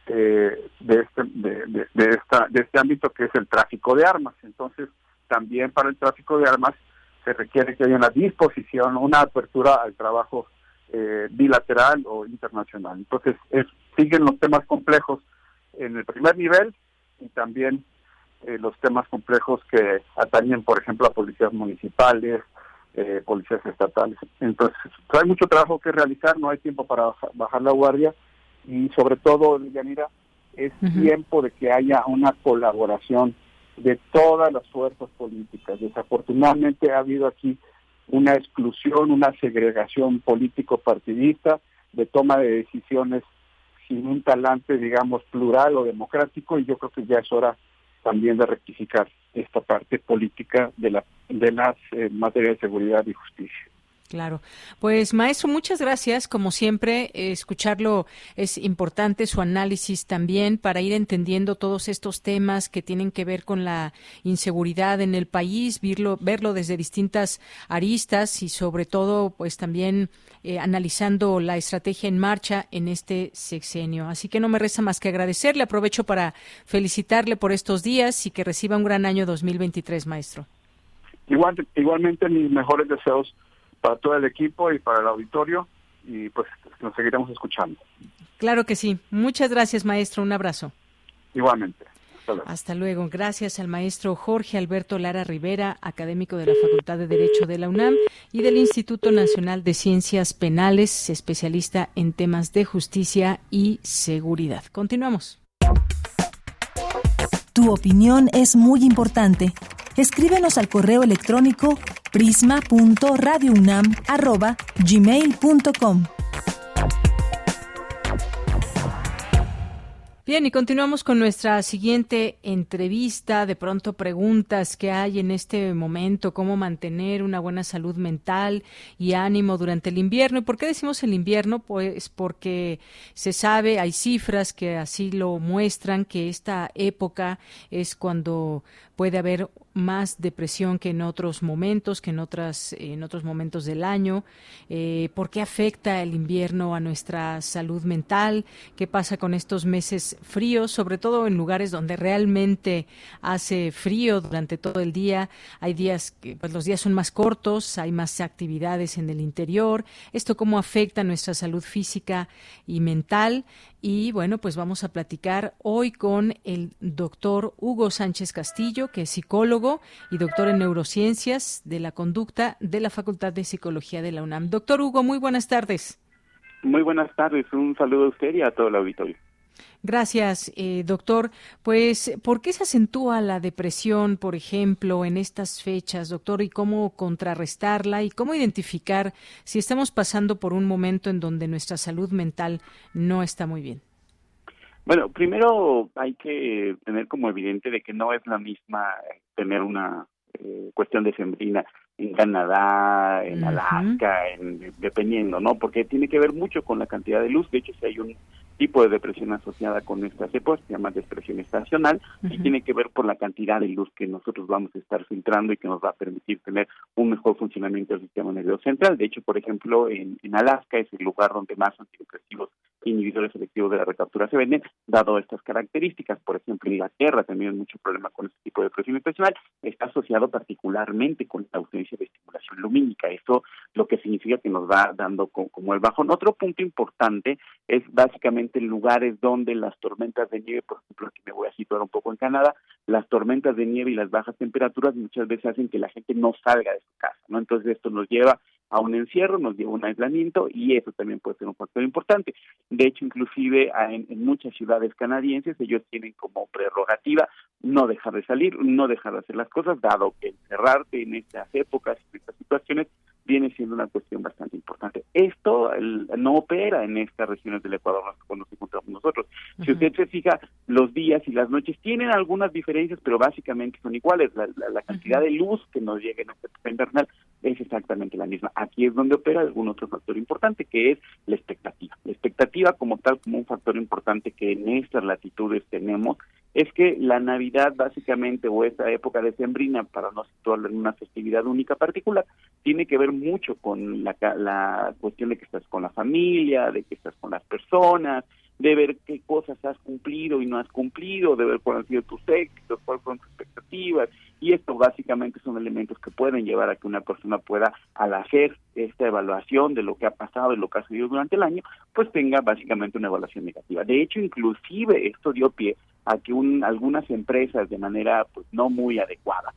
eh, de, este, de, de, esta, de este ámbito que es el tráfico de armas. Entonces, también para el tráfico de armas se requiere que haya una disposición, una apertura al trabajo eh, bilateral o internacional. Entonces, siguen los temas complejos en el primer nivel y también eh, los temas complejos que atañen, por ejemplo, a policías municipales, eh, policías estatales. Entonces, hay mucho trabajo que realizar, no hay tiempo para bajar la guardia y sobre todo, Yanira, es tiempo de que haya una colaboración de todas las fuerzas políticas. Desafortunadamente ha habido aquí una exclusión, una segregación político-partidista, de toma de decisiones sin un talante, digamos, plural o democrático, y yo creo que ya es hora también de rectificar esta parte política de, la, de las eh, materias de seguridad y justicia. Claro. Pues maestro, muchas gracias. Como siempre, escucharlo es importante, su análisis también, para ir entendiendo todos estos temas que tienen que ver con la inseguridad en el país, verlo, verlo desde distintas aristas y sobre todo, pues también eh, analizando la estrategia en marcha en este sexenio. Así que no me resta más que agradecerle. Aprovecho para felicitarle por estos días y que reciba un gran año 2023, maestro. Igual, igualmente mis mejores deseos para todo el equipo y para el auditorio y pues nos seguiremos escuchando. Claro que sí. Muchas gracias, maestro. Un abrazo. Igualmente. Hasta luego. Gracias al maestro Jorge Alberto Lara Rivera, académico de la Facultad de Derecho de la UNAM y del Instituto Nacional de Ciencias Penales, especialista en temas de justicia y seguridad. Continuamos. Tu opinión es muy importante. Escríbenos al correo electrónico prisma.radiounam@gmail.com. Bien, y continuamos con nuestra siguiente entrevista. De pronto preguntas que hay en este momento, cómo mantener una buena salud mental y ánimo durante el invierno. ¿Y por qué decimos el invierno? Pues porque se sabe, hay cifras que así lo muestran, que esta época es cuando puede haber más depresión que en otros momentos, que en otras en otros momentos del año. Eh, ¿Por qué afecta el invierno a nuestra salud mental? ¿Qué pasa con estos meses fríos, sobre todo en lugares donde realmente hace frío durante todo el día? Hay días que pues, los días son más cortos, hay más actividades en el interior. ¿Esto cómo afecta nuestra salud física y mental? Y bueno, pues vamos a platicar hoy con el doctor Hugo Sánchez Castillo, que es psicólogo y doctor en neurociencias de la conducta de la Facultad de Psicología de la UNAM. Doctor Hugo, muy buenas tardes. Muy buenas tardes, un saludo a usted y a todo el auditorio. Gracias, eh, doctor. Pues, ¿por qué se acentúa la depresión, por ejemplo, en estas fechas, doctor? ¿Y cómo contrarrestarla? ¿Y cómo identificar si estamos pasando por un momento en donde nuestra salud mental no está muy bien? Bueno, primero hay que tener como evidente de que no es la misma tener una eh, cuestión de sembrina en Canadá, en Alaska, en, dependiendo, ¿no? Porque tiene que ver mucho con la cantidad de luz. De hecho, si hay un tipo de depresión asociada con esta épocas, se llama depresión estacional, y tiene que ver por la cantidad de luz que nosotros vamos a estar filtrando y que nos va a permitir tener un mejor funcionamiento del sistema nervioso central. De hecho, por ejemplo, en, en Alaska es el lugar donde más antidepresivos inhibidores selectivos de la recaptura se venden, dado estas características. Por ejemplo, Inglaterra también hay mucho problema con este tipo de depresión estacional, está asociado particularmente con la ausencia de estimulación lumínica. Eso lo que significa que nos va dando como el bajón. Otro punto importante es básicamente en lugares donde las tormentas de nieve, por ejemplo, aquí me voy a situar un poco en Canadá, las tormentas de nieve y las bajas temperaturas muchas veces hacen que la gente no salga de su casa, ¿no? Entonces esto nos lleva a un encierro, nos lleva a un aislamiento y eso también puede ser un factor importante. De hecho, inclusive en, en, muchas ciudades canadienses ellos tienen como prerrogativa no dejar de salir, no dejar de hacer las cosas, dado que encerrarte en estas épocas, en estas situaciones, viene siendo una cuestión bastante importante. Esto no opera en estas regiones del Ecuador cuando nos encontramos nosotros. Si usted se fija, los días y las noches tienen algunas diferencias, pero básicamente son iguales. La, cantidad de luz que nos llega en este invernal es exactamente la misma. Aquí es donde opera algún otro factor importante, que es la expectativa. La expectativa como tal, como un factor importante que en estas latitudes tenemos, es que la Navidad básicamente o esta época de sembrina, para no situarlo en una festividad única particular, tiene que ver mucho con la, la cuestión de que estás con la familia, de que estás con las personas, de ver qué cosas has cumplido y no has cumplido, de ver cuáles han sido tus éxitos, cuáles son tus expectativas, y esto básicamente son elementos que pueden llevar a que una persona pueda, al hacer esta evaluación de lo que ha pasado y lo que ha sucedido durante el año, pues tenga básicamente una evaluación negativa. De hecho, inclusive esto dio pie a que un, algunas empresas de manera pues no muy adecuada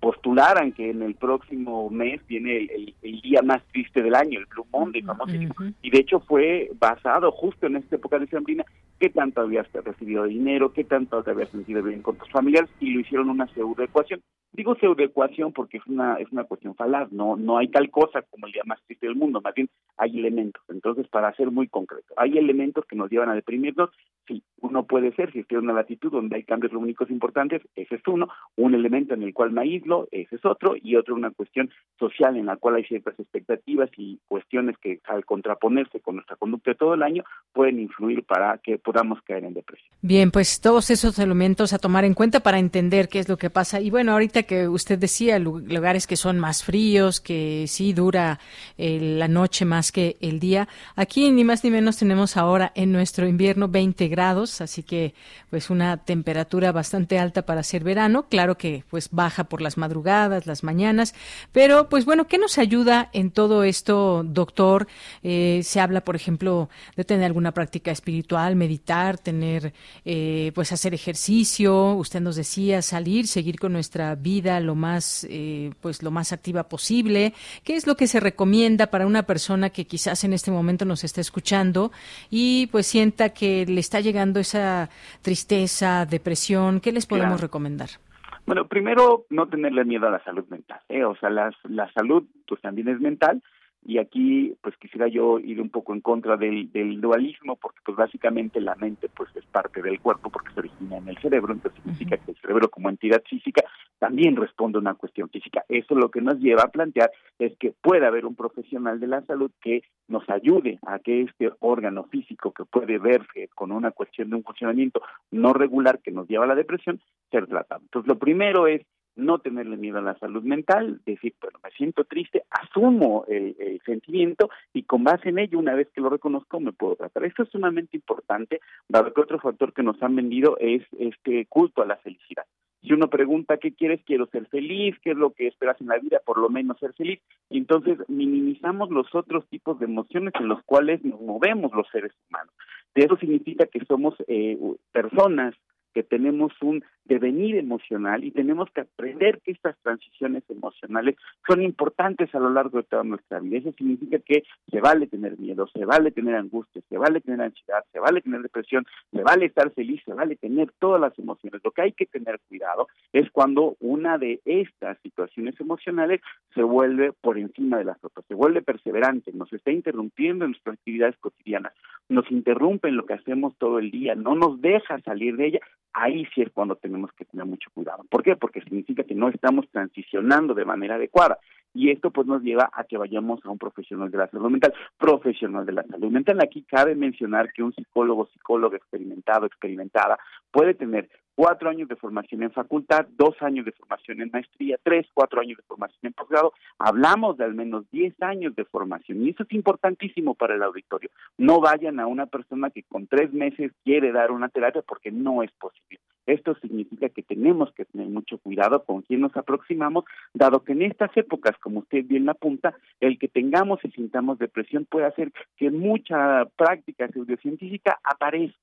postularan que en el próximo mes viene el, día más triste del año, el Blue Monday, famosísimo. Y de hecho fue basado justo en esta época de sembrina, qué tanto habías recibido dinero, qué tanto te habías sentido bien con tus familiares, y lo hicieron una pseudo ecuación. Digo pseudoecuación porque es una es una cuestión falaz, no no hay tal cosa como el día más triste del mundo, más bien hay elementos. Entonces, para ser muy concreto, hay elementos que nos llevan a deprimirnos. Sí, uno puede ser, si estoy en una latitud donde hay cambios lumínicos importantes, ese es uno, un elemento en el cual me aíslo, ese es otro, y otro una cuestión social en la cual hay ciertas expectativas y cuestiones que al contraponerse con nuestra conducta todo el año pueden influir para que podamos caer en depresión. Bien, pues todos esos elementos a tomar en cuenta para entender qué es lo que pasa. Y bueno, ahorita que usted decía, lugares que son más fríos, que sí dura eh, la noche más que el día, aquí ni más ni menos tenemos ahora en nuestro invierno 20 grados, así que pues una temperatura bastante alta para ser verano. Claro que pues baja por las madrugadas, las mañanas, pero pues bueno, ¿qué nos ayuda en todo esto, doctor? Eh, se habla, por ejemplo, de tener alguna práctica espiritual, meditar, tener, eh, pues hacer ejercicio. Usted nos decía salir, seguir con nuestra vida lo más, eh, pues lo más activa posible. ¿Qué es lo que se recomienda para una persona que quizás en este momento nos está escuchando y pues sienta que le está llegando esa tristeza, depresión? ¿Qué les podemos recomendar? Bueno, primero no tenerle miedo a la salud mental, ¿eh? o sea, la, la salud pues también es mental y aquí pues quisiera yo ir un poco en contra del, del, dualismo porque pues básicamente la mente pues es parte del cuerpo porque se origina en el cerebro entonces significa que el cerebro como entidad física también responde a una cuestión física. Eso lo que nos lleva a plantear es que puede haber un profesional de la salud que nos ayude a que este órgano físico que puede verse con una cuestión de un funcionamiento no regular que nos lleva a la depresión ser tratado. Entonces lo primero es no tenerle miedo a la salud mental, decir, bueno, me siento triste, asumo el, sentimiento y con base en ello, una vez que lo reconozco, me puedo tratar. Esto es sumamente importante, dado que otro factor que nos han vendido es este culto a la felicidad. Si uno pregunta qué quieres, quiero ser feliz, qué es lo que esperas en la vida, por lo menos ser feliz. Entonces minimizamos los otros tipos de emociones en los cuales nos movemos los seres humanos. Eso significa que somos eh, personas que tenemos un devenir emocional y tenemos que aprender que estas transiciones emocionales son importantes a lo largo de toda nuestra vida. Eso significa que se vale tener miedo, se vale tener angustia, se vale tener ansiedad, se vale tener depresión, se vale estar feliz, se vale tener todas las emociones. Lo que hay que tener cuidado es cuando una de estas situaciones emocionales se vuelve por encima de las otras, se vuelve perseverante, nos está interrumpiendo en nuestras actividades cotidianas, nos interrumpe en lo que hacemos todo el día, no nos deja salir de ella, ahí sí es cuando tenemos que tener mucho cuidado. ¿Por qué? Porque significa que no estamos transicionando de manera adecuada. Y esto pues nos lleva a que vayamos a un profesional de la salud mental, profesional de la salud mental. Aquí cabe mencionar que un psicólogo, psicólogo experimentado, experimentada, puede tener cuatro años de formación en facultad, dos años de formación en maestría, tres, cuatro años de formación en posgrado. Hablamos de al menos diez años de formación y eso es importantísimo para el auditorio. No vayan a una persona que con tres meses quiere dar una terapia porque no es posible. Esto significa que tenemos que tener mucho cuidado con quién nos aproximamos, dado que en estas épocas, como usted bien apunta, el que tengamos y sintamos depresión puede hacer que mucha práctica pseudocientífica aparezca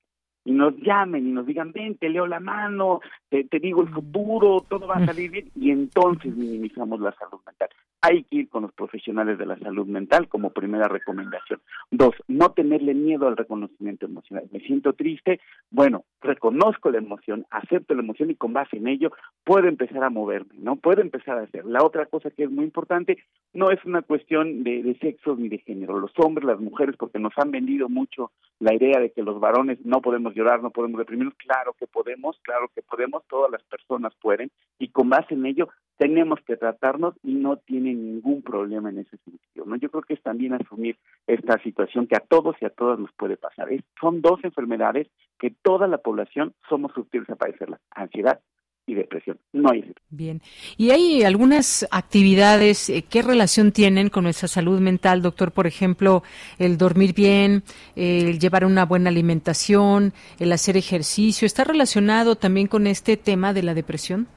y nos llamen y nos digan, ven, te leo la mano, te, te digo el futuro, todo va a salir bien, y entonces minimizamos la salud mental hay que ir con los profesionales de la salud mental como primera recomendación. Dos, no tenerle miedo al reconocimiento emocional. Me siento triste, bueno, reconozco la emoción, acepto la emoción y con base en ello puedo empezar a moverme, ¿no? Puedo empezar a hacer. La otra cosa que es muy importante no es una cuestión de, de sexo ni de género. Los hombres, las mujeres, porque nos han vendido mucho la idea de que los varones no podemos llorar, no podemos deprimirnos. Claro que podemos, claro que podemos, todas las personas pueden y con base en ello tenemos que tratarnos y no tiene ningún problema en ese sentido. ¿no? Yo creo que es también asumir esta situación que a todos y a todas nos puede pasar. son dos enfermedades que toda la población somos susceptibles a padecerlas, ansiedad y depresión. No hay Bien. ¿Y hay algunas actividades eh, qué relación tienen con nuestra salud mental, doctor? Por ejemplo, el dormir bien, el llevar una buena alimentación, el hacer ejercicio. ¿Está relacionado también con este tema de la depresión?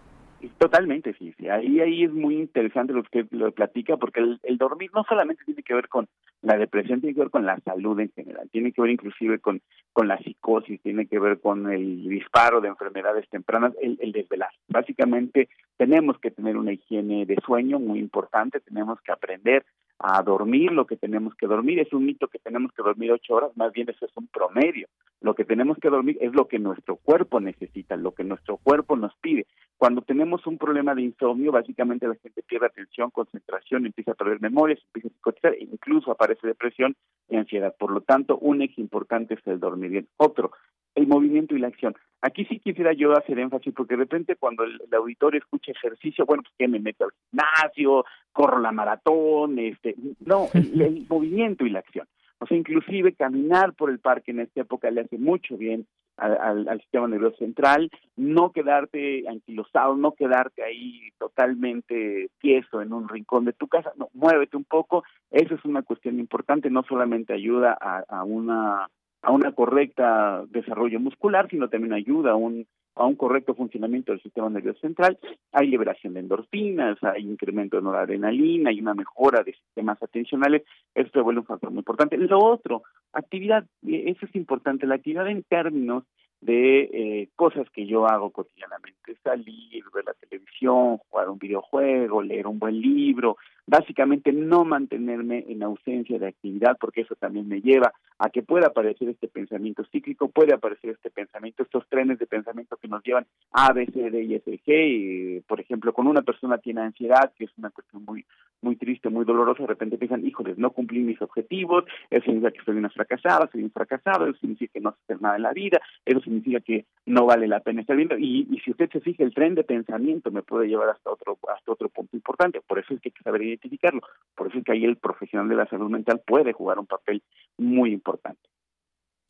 Totalmente, sí, sí. Ahí, ahí es muy interesante lo que lo platica, porque el, dormir no solamente tiene que ver con la depresión, tiene que ver con la salud en general, tiene que ver inclusive con, con la psicosis, tiene que ver con el disparo de enfermedades tempranas, el, el desvelar. Básicamente tenemos que tener una higiene de sueño muy importante, tenemos que aprender a dormir lo que tenemos que dormir. Es un mito que tenemos que dormir ocho horas, más bien eso es un promedio. Lo que tenemos que dormir es lo que nuestro cuerpo necesita, lo que nuestro cuerpo nos pide. Cuando tenemos un problema de insomnio, básicamente la gente pierde atención, concentración, empieza a perder memoria, empieza a psicotizar, e incluso aparece depresión y ansiedad. Por lo tanto, un eje importante es el dormir bien. Otro, el movimiento y la acción. Aquí sí quisiera yo hacer énfasis, porque de repente cuando el, auditorio escucha ejercicio, bueno, pues que me meto al gimnasio, corro la maratón, este, no, [laughs] el movimiento y la acción. O sea, inclusive caminar por el parque en esta época le hace mucho bien al, sistema nervioso central, no quedarte anquilosado, no quedarte ahí totalmente tieso en un rincón de tu casa, no, muévete un poco, eso es una cuestión importante, no solamente ayuda a, a una a una correcta desarrollo muscular, sino también ayuda a un a un correcto funcionamiento del sistema nervioso central, hay liberación de endorfinas, hay incremento de noradrenalina, hay una mejora de sistemas atencionales, esto se vuelve un factor muy importante. Lo otro, actividad, eso es importante, la actividad en términos de eh, cosas que yo hago cotidianamente, salir, ver la televisión, jugar un videojuego, leer un buen libro, básicamente no mantenerme en ausencia de actividad porque eso también me lleva a que pueda aparecer este pensamiento cíclico, puede aparecer este pensamiento, estos trenes de pensamiento que nos llevan a, B, C, D y S, G, por ejemplo, con una persona tiene ansiedad, que es una cuestión muy muy triste, muy dolorosa, de repente piensan, híjoles, no cumplí mis objetivos, eso significa que soy una fracasada, soy un fracasado, eso significa que no sé hacer nada en la vida, eso significa que no vale la pena estar viendo, y, y si usted se fija, el tren de pensamiento me puede llevar hasta otro, hasta otro punto importante, por eso es que hay que saber identificarlo, por eso es que ahí el profesional de la salud mental puede jugar un papel muy importante.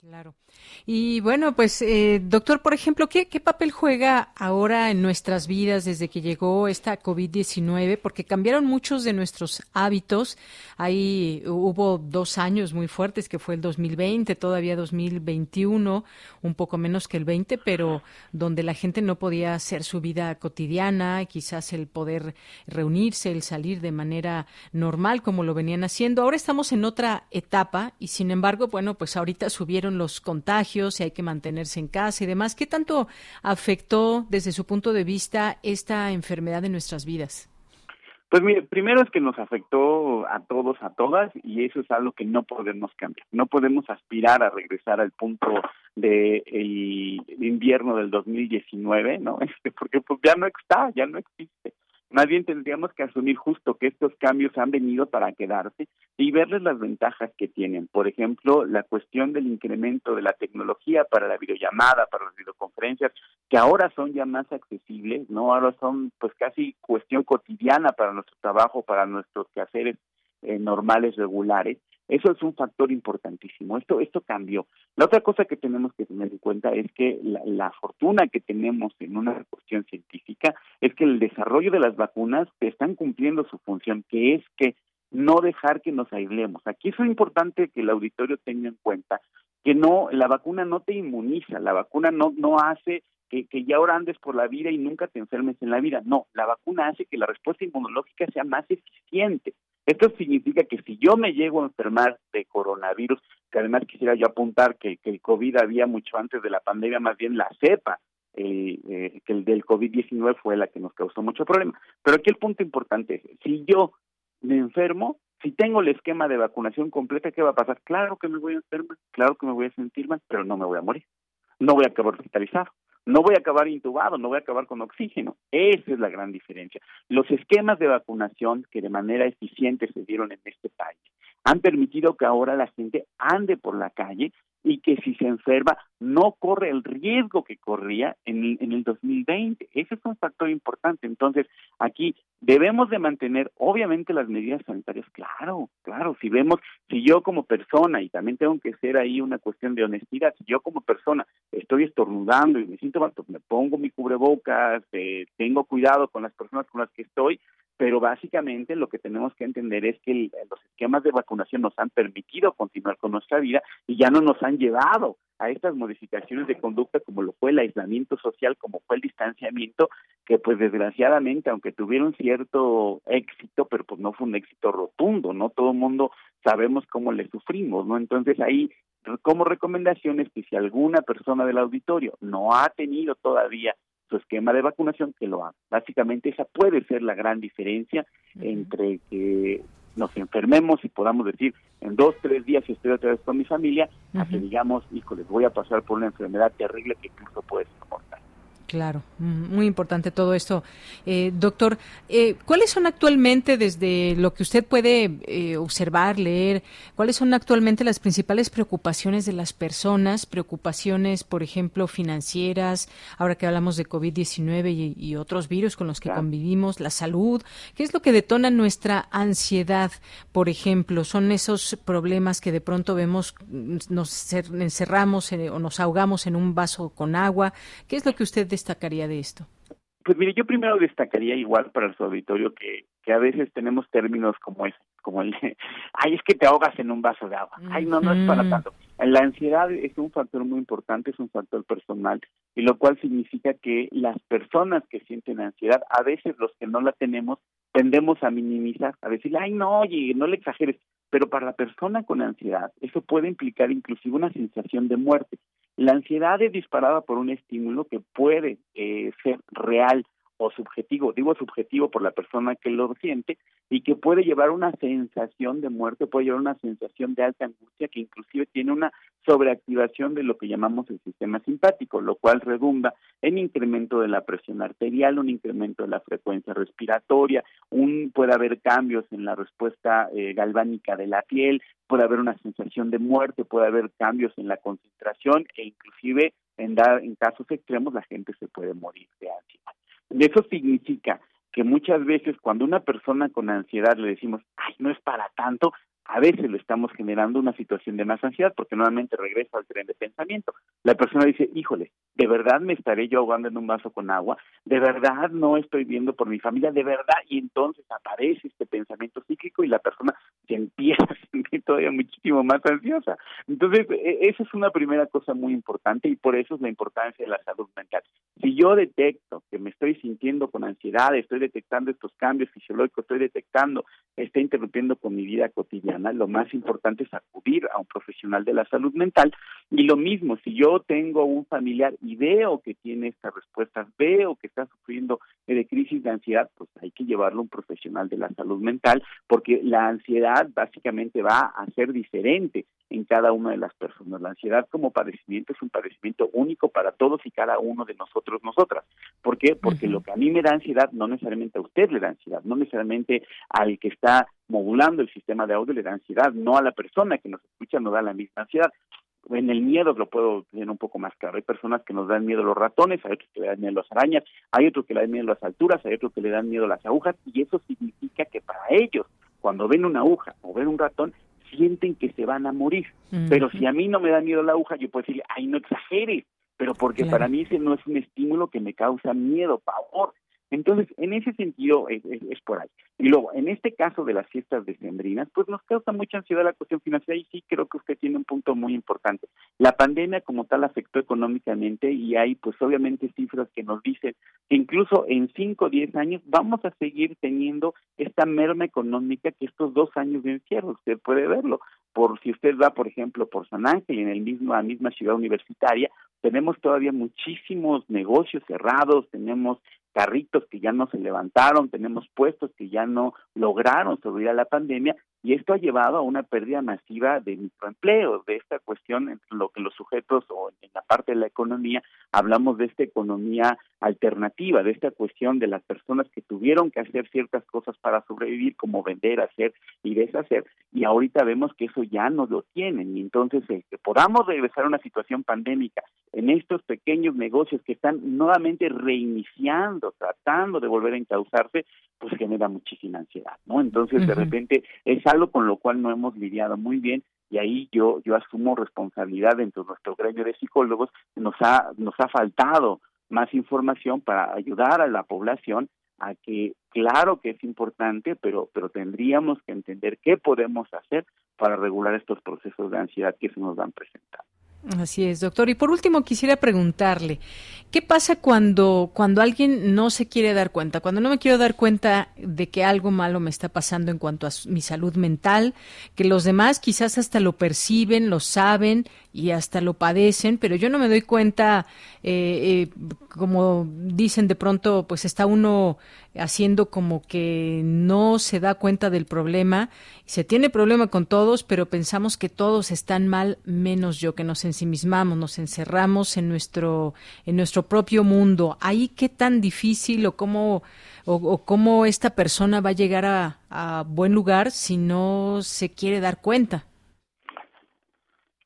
Claro. Y bueno, pues, eh, doctor, por ejemplo, ¿qué, ¿qué, papel juega ahora en nuestras vidas desde que llegó esta COVID-19? Porque cambiaron muchos de nuestros hábitos. Ahí hubo dos años muy fuertes, que fue el 2020, todavía 2021, un poco menos que el 20, pero donde la gente no podía hacer su vida cotidiana, quizás el poder reunirse, el salir de manera normal como lo venían haciendo. Ahora estamos en otra etapa y, sin embargo, bueno, pues ahorita subieron los contagios y hay que mantenerse en casa y demás. ¿Qué tanto afectó desde su punto de vista esta enfermedad en nuestras vidas? Pues mire, primero es que nos afectó a todos, a todas, y eso es algo que no podemos cambiar. No podemos aspirar a regresar al punto de invierno del 2019, ¿no? [laughs] Este, porque pues ya no está, ya no existe. Más bien tendríamos que asumir justo que estos cambios han venido para quedarse y verles las ventajas que tienen. Por ejemplo, la cuestión del incremento de la tecnología para la videollamada, para las videoconferencias, que ahora son ya más accesibles, ¿no? Ahora son pues casi cuestión cotidiana para nuestro trabajo, para nuestros quehaceres eh, normales, regulares. Eso es un factor importantísimo. Esto, esto cambió. La otra cosa que tenemos que tener en cuenta es que la, fortuna que tenemos en una cuestión científica es que el desarrollo de las vacunas están cumpliendo su función, que es que no dejar que nos aislemos. Aquí es importante que el auditorio tenga en cuenta que no, la vacuna no te inmuniza, la vacuna no, no hace que, ya ahora andes por la vida y nunca te enfermes en la vida. No, la vacuna hace que la respuesta inmunológica sea más eficiente. Esto significa que si yo me llego a enfermar de coronavirus, que además quisiera yo apuntar que, el COVID había mucho antes de la pandemia, más bien la cepa, eh, eh, que el del COVID-19 fue la que nos causó mucho problema. Pero aquí el punto importante es, si yo me enfermo, si tengo el esquema de vacunación completa, ¿qué va a pasar? Claro que me voy a enfermar, claro que me voy a sentir mal, pero no me voy a morir. No voy a acabar hospitalizado no voy a acabar intubado, no voy a acabar con oxígeno. Esa es la gran diferencia. Los esquemas de vacunación que de manera eficiente se dieron en este país han permitido que ahora la gente ande por la calle y que si se enferma no corre el riesgo que corría en el, en el 2020. Ese es un factor importante. Entonces, aquí debemos de mantener, obviamente, las medidas sanitarias. Claro, claro, si vemos, si yo como persona, y también tengo que ser ahí una cuestión de honestidad, si yo como persona estoy estornudando y me siento mal, pues me pongo mi cubrebocas, eh, tengo cuidado con las personas con las que estoy, pero básicamente lo que tenemos que entender es que los esquemas de vacunación nos han permitido continuar con nuestra vida y ya no nos han llevado a estas modificaciones de conducta como lo fue el aislamiento social, como fue el distanciamiento, que pues desgraciadamente, aunque tuvieron cierto éxito, pero pues no fue un éxito rotundo, ¿no? Todo el mundo sabemos cómo le sufrimos, ¿no? Entonces ahí, como recomendación es que si alguna persona del auditorio no ha tenido todavía su esquema de vacunación, que lo haga. Básicamente esa puede ser la gran diferencia entre que nos enfermemos y podamos decir en dos, tres días estoy otra vez con mi familia, a que digamos, hijo, les voy a pasar por una enfermedad terrible que incluso puede ser mortal. Claro, muy importante todo esto. Eh, doctor, eh, ¿cuáles son actualmente, desde lo que usted puede eh, observar, leer, cuáles son actualmente las principales preocupaciones de las personas? Preocupaciones, por ejemplo, financieras, ahora que hablamos de COVID-19 y, otros virus con los que convivimos, la salud. ¿Qué es lo que detona nuestra ansiedad, por ejemplo? ¿Son esos problemas que de pronto vemos, mm, nos encerramos o nos ahogamos en un vaso con agua? ¿Qué es lo que usted destacaría de esto? Pues mire, yo primero destacaría igual para su auditorio que, que a veces tenemos términos como ese, como el de, [laughs] ay, es que te ahogas en un vaso de agua. Ay, no, no es para tanto. La ansiedad es un factor muy importante, es un factor personal, y lo cual significa que las personas que sienten ansiedad, a veces los que no la tenemos, tendemos a minimizar, a decir, ay, no, oye, no le exageres. Pero para la persona con ansiedad, eso puede implicar inclusive una sensación de muerte. La ansiedad es disparada por un estímulo que puede eh, ser real o subjetivo, digo subjetivo por la persona que lo siente, y que puede llevar una sensación de muerte, puede llevar una sensación de alta angustia que inclusive tiene una sobreactivación de lo que llamamos el sistema simpático, lo cual redunda en incremento de la presión arterial, un incremento de la frecuencia respiratoria, un puede haber cambios en la respuesta eh, galvánica de la piel, puede haber una sensación de muerte, puede haber cambios en la concentración e inclusive en, en casos extremos la gente se puede morir de ansiedad. Eso significa que muchas veces cuando una persona con ansiedad le decimos, ay, no es para tanto, a veces le estamos generando una situación de más ansiedad porque nuevamente regresa al tren de pensamiento. La persona dice, híjole, ¿de verdad me estaré yo ahogando en un vaso con agua? ¿De verdad no estoy viendo por mi familia? ¿De verdad? Y entonces aparece este pensamiento cíclico y la persona se empieza a sentir todavía muchísimo más ansiosa. Entonces, e, esa es una primera cosa muy importante y por eso es la importancia de la salud mental. Si yo detecto que me estoy sintiendo con ansiedad, estoy detectando estos cambios fisiológicos, estoy detectando, está interrumpiendo con mi vida cotidiana, lo más importante es acudir a un profesional de la salud mental. Y lo mismo, si yo tengo un familiar y veo que tiene estas respuestas, veo que está sufriendo de crisis de ansiedad, pues hay que llevarlo a un profesional de la salud mental, porque la ansiedad básicamente va a ser diferente en cada una de las personas. La ansiedad como padecimiento es un padecimiento único para todos y cada uno de nosotros, nosotras. ¿Por qué? Porque lo que a mí me da ansiedad no necesariamente a usted le da ansiedad, no necesariamente al que está modulando el sistema de audio le da ansiedad, no a la persona que nos escucha no da la misma ansiedad. En el miedo lo puedo tener un poco más claro. Hay personas que nos dan miedo los ratones, hay otros que le dan miedo las arañas, hay otros que le dan miedo las alturas, hay otros que le dan miedo las agujas, y eso significa que para ellos, cuando ven una aguja o ven un ratón, sienten que se van a morir. Pero si a mí no me da miedo la aguja, yo puedo decirle, ay, no exageres, pero porque para mí ese no es un estímulo que me causa miedo, pavor. Entonces, en ese sentido es, por ahí. Y luego, en este caso de las fiestas decembrinas, pues nos causa mucha ansiedad la cuestión financiera y sí creo que usted tiene un punto muy importante. La pandemia como tal afectó económicamente y hay pues obviamente cifras que nos dicen que incluso en 5 o 10 años vamos a seguir teniendo esta merma económica que estos dos años de encierro, usted puede verlo. Por si usted va, por ejemplo, por San Ángel, en el mismo, la misma ciudad universitaria, tenemos todavía muchísimos negocios cerrados, tenemos carritos que ya no se levantaron, tenemos puestos que ya no lograron sobrevivir a la pandemia y esto ha llevado a una pérdida masiva de microempleos, de esta cuestión en lo que los sujetos o en la parte de la economía hablamos de esta economía alternativa, de esta cuestión de las personas que tuvieron que hacer ciertas cosas para sobrevivir, como vender, hacer y deshacer, y ahorita vemos que eso ya no lo tienen, y entonces eh, que podamos regresar a una situación pandémica en estos pequeños negocios que están nuevamente reiniciando, tratando de volver a encauzarse, pues genera muchísima ansiedad, ¿no? Entonces, de repente, es algo con lo cual no hemos lidiado muy bien y ahí yo yo asumo responsabilidad dentro de nuestro gremio de psicólogos, nos ha nos ha faltado más información para ayudar a la población a que claro que es importante, pero pero tendríamos que entender qué podemos hacer para regular estos procesos de ansiedad que se nos van presentando. Así es, doctor. Y por último, quisiera preguntarle, ¿qué pasa cuando, cuando alguien no se quiere dar cuenta? Cuando no me quiero dar cuenta de que algo malo me está pasando en cuanto a mi salud mental, que los demás quizás hasta lo perciben, lo saben y hasta lo padecen, pero yo no me doy cuenta eh, eh, como dicen de pronto, pues está uno haciendo como que no se da cuenta del problema. Se tiene problema con todos, pero pensamos que todos están mal, menos yo, que nos ensimismamos, nos encerramos en nuestro, en nuestro propio mundo. Ahí qué tan difícil o cómo, o, cómo esta persona va a llegar a, a buen lugar si no se quiere dar cuenta.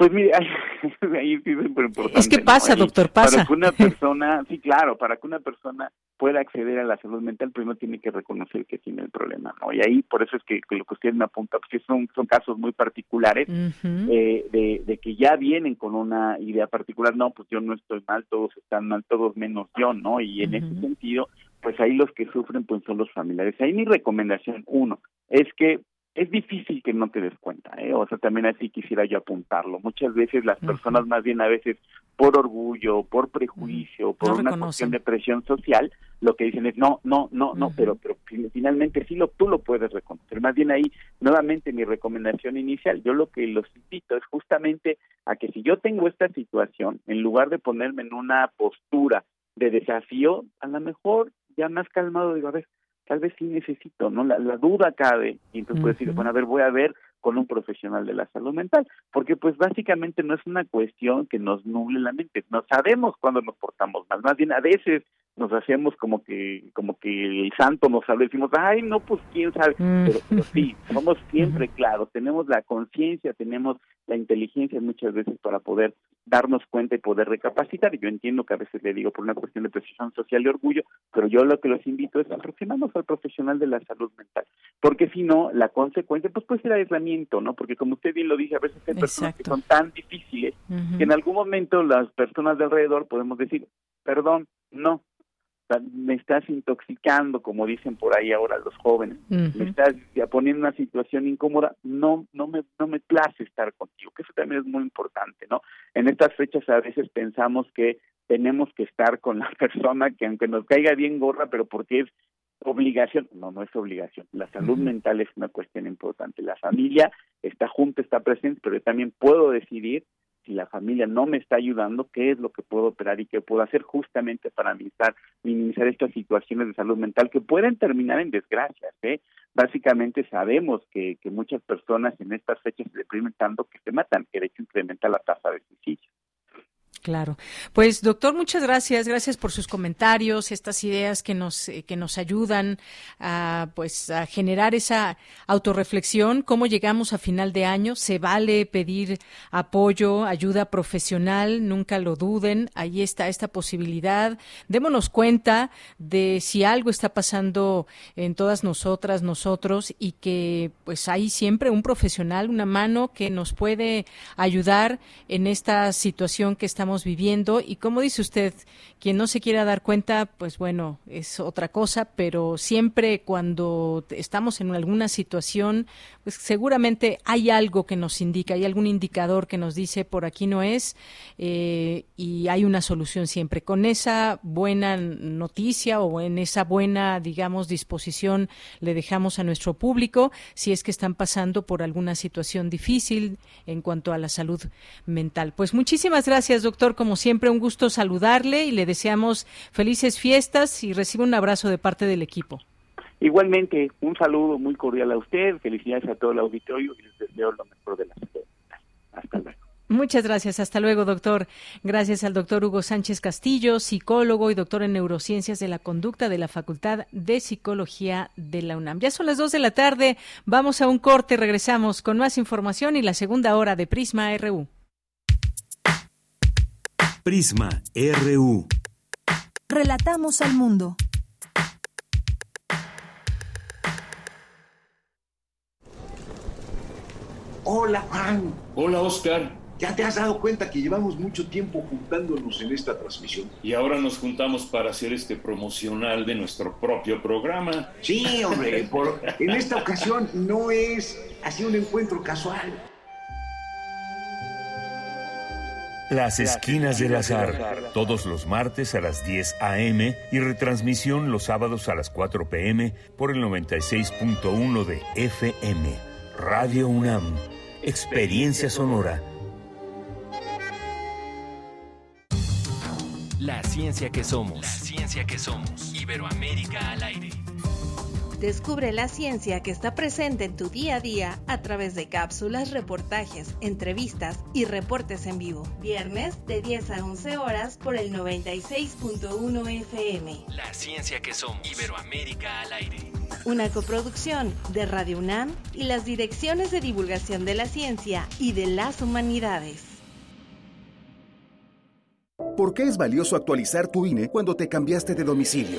Pues mire, [laughs] ahí sí es súper importante. Es que pasa, doctor, pasa. Para que una persona, sí, claro, para que una persona pueda acceder a la salud mental, primero tiene que reconocer que tiene el problema, ¿no? Y ahí, por eso es que, lo que usted me apunta, porque son, son casos muy particulares, eh, de, de que ya vienen con una idea particular, no, pues yo no estoy mal, todos están mal, todos menos yo, ¿no? Y en ese sentido, pues ahí los que sufren, pues son los familiares. Ahí mi recomendación, uno, es que es difícil que no te des cuenta, ¿eh? o sea, también así quisiera yo apuntarlo. Muchas veces las personas, más bien a veces por orgullo, por prejuicio, por una cuestión de presión social, lo que dicen es no, no, no, no, pero, pero finalmente sí lo, tú lo puedes reconocer. Más bien ahí, nuevamente mi recomendación inicial, yo lo que los invito es justamente a que si yo tengo esta situación, en lugar de ponerme en una postura de desafío, a lo mejor ya más calmado digo, a ver, tal vez sí necesito, ¿no? La, duda cabe y entonces puedo decir, bueno, a ver, voy a ver con un profesional de la salud mental, porque pues básicamente no es una cuestión que nos nuble la mente, no sabemos cuándo nos portamos mal, más bien a veces nos hacemos como que como que el santo nos habla y decimos, ay, no, pues quién sabe, mm. pero, sí, [laughs] somos siempre claros, tenemos la conciencia, tenemos la inteligencia muchas veces para poder darnos cuenta y poder recapacitar. Y yo entiendo que a veces le digo por una cuestión de precisión social y orgullo, pero yo lo que los invito es aproximarnos al profesional de la salud mental, porque si no, la consecuencia pues puede ser aislamiento, ¿no? Porque como usted bien lo dice, a veces hay personas que son tan difíciles que en algún momento las personas de alrededor podemos decir, perdón, no, me estás intoxicando, como dicen por ahí ahora los jóvenes, me estás poniendo una situación incómoda, no, no me, no me place estar contigo, que eso también es muy importante, ¿no? En estas fechas a veces pensamos que tenemos que estar con la [laughs] persona que aunque nos caiga bien gorra, pero porque es obligación, no, no es obligación, la salud mental es una cuestión importante, la familia está junta, está presente, pero también puedo decidir si la familia no me está ayudando, qué es lo que puedo operar y qué puedo hacer justamente para minimizar, minimizar estas situaciones de salud mental que pueden terminar en desgracias. ¿eh? Básicamente sabemos que, que muchas personas en estas fechas se deprimen tanto que se matan, que de hecho incrementa la tasa de suicidio. Claro. Pues doctor, muchas gracias. Gracias por sus comentarios, estas ideas que nos eh, que nos ayudan a pues a generar esa autorreflexión, cómo llegamos a final de año, se vale pedir apoyo, ayuda profesional, nunca lo duden, ahí está esta posibilidad. Démonos cuenta de si algo está pasando en todas nosotras, nosotros y que pues hay siempre un profesional, una mano que nos puede ayudar en esta situación que estamos viviendo y como dice usted, quien no se quiera dar cuenta, pues bueno, es otra cosa, pero siempre cuando estamos en alguna situación, pues seguramente hay algo que nos indica, hay algún indicador que nos dice por aquí no es eh, y hay una solución siempre. Con esa buena noticia o en esa buena, digamos, disposición le dejamos a nuestro público si es que están pasando por alguna situación difícil en cuanto a la salud mental. Pues muchísimas gracias, doctor Doctor, como siempre, un gusto saludarle y le deseamos felices fiestas y recibe un abrazo de parte del equipo. Igualmente, un saludo muy cordial a usted, felicidades a todo el auditorio y les deseo lo mejor de la salud. Hasta luego. Muchas gracias. Hasta luego, doctor. Gracias al doctor Hugo Sánchez Castillo, psicólogo y doctor en neurociencias de la conducta de la Facultad de Psicología de la UNAM. Ya son las dos de la tarde. Vamos a un corte. Regresamos con más información y la segunda hora de Prisma RU. Prisma RU. Relatamos al mundo. Hola Juan. Hola Oscar. ¿Ya te has dado cuenta que llevamos mucho tiempo juntándonos en esta transmisión? Y ahora nos juntamos para hacer este promocional de nuestro propio programa. Sí, hombre, en esta ocasión no es así un encuentro casual. Las Esquinas del Azar, todos los martes a las 10 a.m. y retransmisión los sábados a las 4 p.m. por el 96.1 de FM. Radio UNAM, Experiencia Sonora. La ciencia que somos. La ciencia que somos. Iberoamérica al aire. Descubre la ciencia que está presente en tu día a día a través de cápsulas, reportajes, entrevistas y reportes en vivo. Viernes de 10 a 11 horas por el 96.1 FM. La ciencia que somos. Iberoamérica al aire. Una coproducción de Radio UNAM y las direcciones de divulgación de la ciencia y de las humanidades. ¿Por qué es valioso actualizar tu INE cuando te cambiaste de domicilio?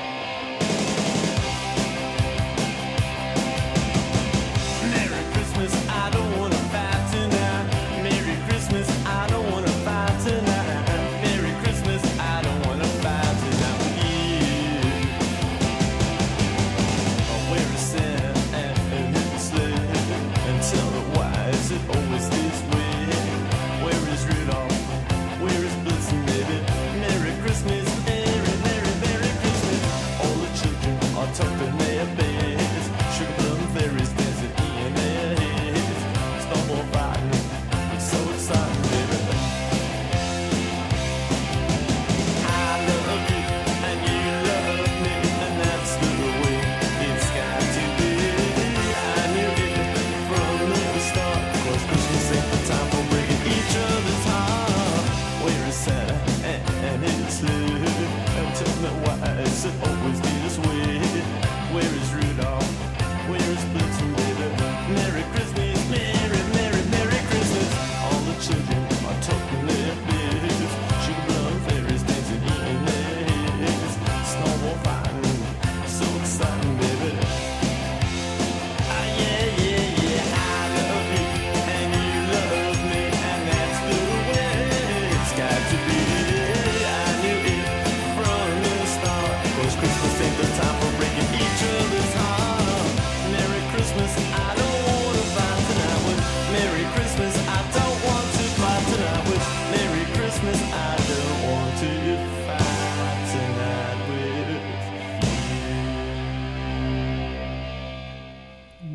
always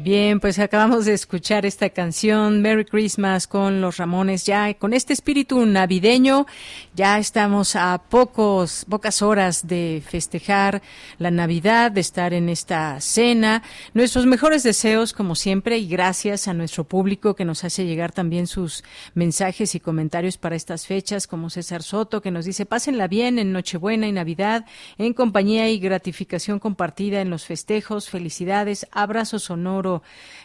Bien, pues acabamos de escuchar esta canción Merry Christmas con los Ramones. Ya con este espíritu navideño, ya estamos a pocos, pocas horas de festejar la Navidad, de estar en esta cena. Nuestros mejores deseos, como siempre, y gracias a nuestro público que nos hace llegar también sus mensajes y comentarios para estas fechas, como César Soto, que nos dice, pásenla bien en Nochebuena y Navidad, en compañía y gratificación compartida en los festejos. Felicidades, abrazo sonoro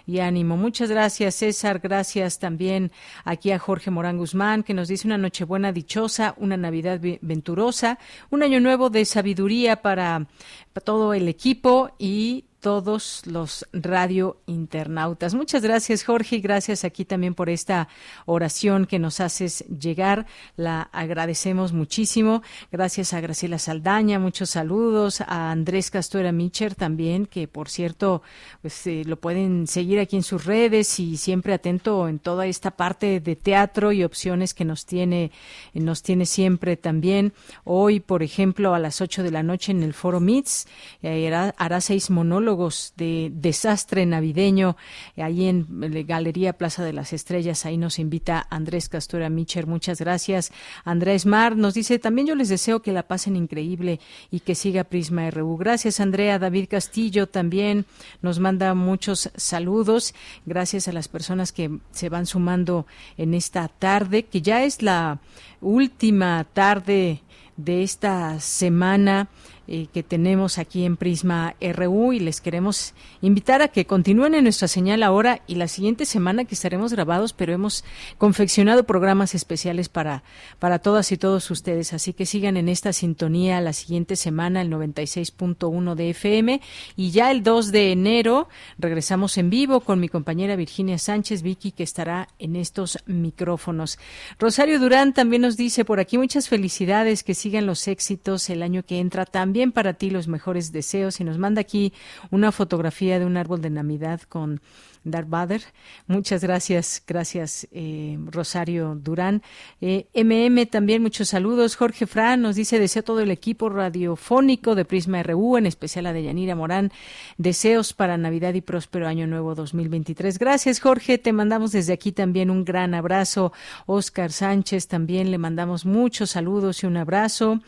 y ánimo. Muchas gracias, César. Gracias también aquí a Jorge Morán Guzmán, que nos dice una Nochebuena dichosa, una Navidad venturosa, un año nuevo de sabiduría para, para todo el equipo y todos los radio internautas. Muchas gracias, Jorge, y gracias aquí también por esta oración que nos haces llegar. La agradecemos muchísimo. Gracias a Graciela Saldaña, muchos saludos. A Andrés Castora Micher también, que por cierto, pues eh, lo pueden seguir aquí en sus redes y siempre atento en toda esta parte de teatro y opciones que nos tiene, nos tiene siempre también. Hoy, por ejemplo, a las 8 de la noche en el Foro MITS, eh, hará seis monólogos de desastre navideño ahí en Galería Plaza de las Estrellas. Ahí nos invita Andrés Castura Micher. Muchas gracias. Andrés Mar nos dice, también yo les deseo que la pasen increíble y que siga Prisma RU. Gracias, Andrea. David Castillo también nos manda muchos saludos. Gracias a las personas que se van sumando en esta tarde, que ya es la última tarde de esta semana eh, que tenemos aquí en Prisma RU y les queremos invitar a que continúen en nuestra señal ahora y la siguiente semana que estaremos grabados, pero hemos confeccionado programas especiales para, para todas y todos ustedes. Así que sigan en esta sintonía la siguiente semana, el 96.1 de FM. Y ya el 2 de enero regresamos en vivo con mi compañera Virginia Sánchez, Vicky, que estará en estos micrófonos. Rosario Durán también nos dice por aquí muchas felicidades, que sigan los éxitos el año que entra también también para ti los mejores deseos. Y nos manda aquí una fotografía de un árbol de Navidad con Darth Vader. Muchas gracias, gracias eh, Rosario Durán. MM también muchos saludos. Jorge Fran nos dice deseo todo el equipo radiofónico de Prisma RU, en especial a Deyanira Morán, deseos para Navidad y próspero año nuevo 2023. Gracias Jorge, te mandamos desde aquí también un gran abrazo. Oscar Sánchez también le mandamos muchos saludos y un abrazo.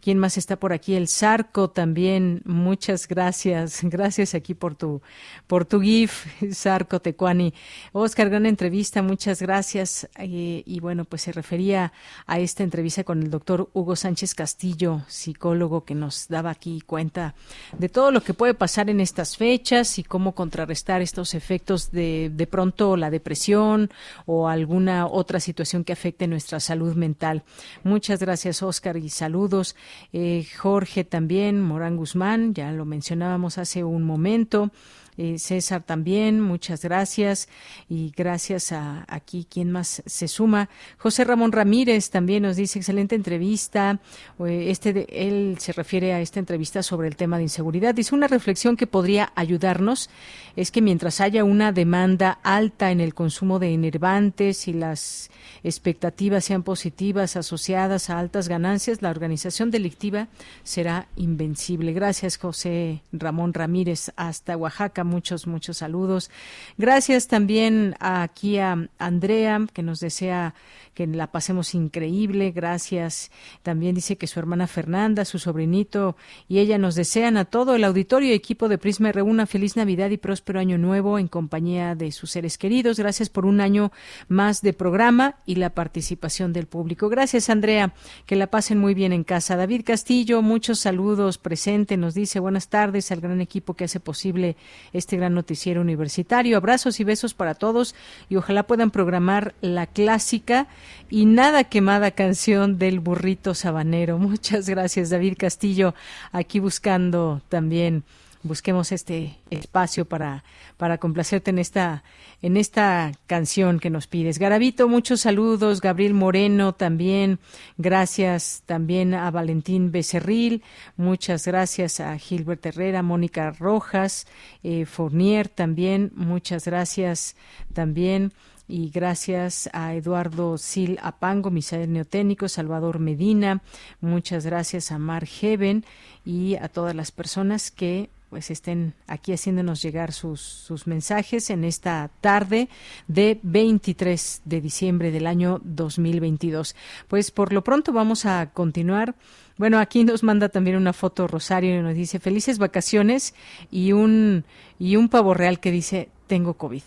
¿Quién más está por aquí? El Zarco también. Muchas gracias. Gracias aquí por tu por tu GIF, Zarco Tecuani. Oscar, gran entrevista, muchas gracias. Eh, y bueno, pues se refería a esta entrevista con el doctor Hugo Sánchez Castillo, psicólogo, que nos daba aquí cuenta de todo lo que puede pasar en estas fechas y cómo contrarrestar estos efectos de, de pronto la depresión o alguna otra situación que afecte nuestra salud mental. Muchas gracias, Oscar, y saludos. Eh, Jorge también, Morán Guzmán, ya lo mencionábamos hace un momento. Eh, César también, muchas gracias. Y gracias a aquí quien más se suma. José Ramón Ramírez también nos dice excelente entrevista. Eh, este él se refiere a esta entrevista sobre el tema de inseguridad. Dice una reflexión que podría ayudarnos es que mientras haya una demanda alta en el consumo de enervantes y las expectativas sean positivas asociadas a altas ganancias, la organización delictiva será invencible. Gracias, José Ramón Ramírez, hasta Oaxaca. Muchos, muchos saludos. Gracias también aquí a Andrea, que nos desea que la pasemos increíble. Gracias. También dice que su hermana Fernanda, su sobrinito y ella nos desean a todo el auditorio y equipo de Prisma reúna feliz Navidad y próspero año nuevo en compañía de sus seres queridos. Gracias por un año más de programa y la participación del público. Gracias, Andrea. Que la pasen muy bien en casa. David Castillo, muchos saludos presente. Nos dice buenas tardes al gran equipo que hace posible este gran noticiero universitario. Abrazos y besos para todos y ojalá puedan programar la clásica y nada quemada canción del burrito sabanero. [laughs] Muchas gracias, David Castillo, aquí buscando también busquemos este espacio para, para complacerte en esta, en esta canción que nos pides. Garavito, muchos saludos. Gabriel Moreno también. Gracias también a Valentín Becerril. Muchas gracias a Gilbert Herrera, Mónica Rojas, eh, Fournier también. Muchas gracias también y gracias a Eduardo Sil Apango, Misael Neoténico, Salvador Medina, muchas gracias a Mar Heaven y a todas las personas que pues estén aquí haciéndonos llegar sus, sus mensajes en esta tarde de 23 de diciembre del año 2022. Pues por lo pronto vamos a continuar. Bueno, aquí nos manda también una foto Rosario y nos dice felices vacaciones y un y un pavo real que dice tengo COVID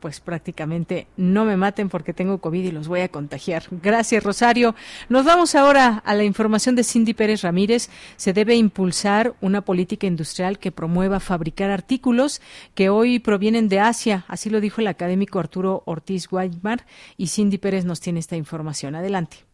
pues prácticamente no me maten porque tengo COVID y los voy a contagiar. Gracias, Rosario. Nos vamos ahora a la información de Cindy Pérez Ramírez. Se debe impulsar una política industrial que promueva fabricar artículos que hoy provienen de Asia. Así lo dijo el académico Arturo Ortiz Guaymar y Cindy Pérez nos tiene esta información. Adelante.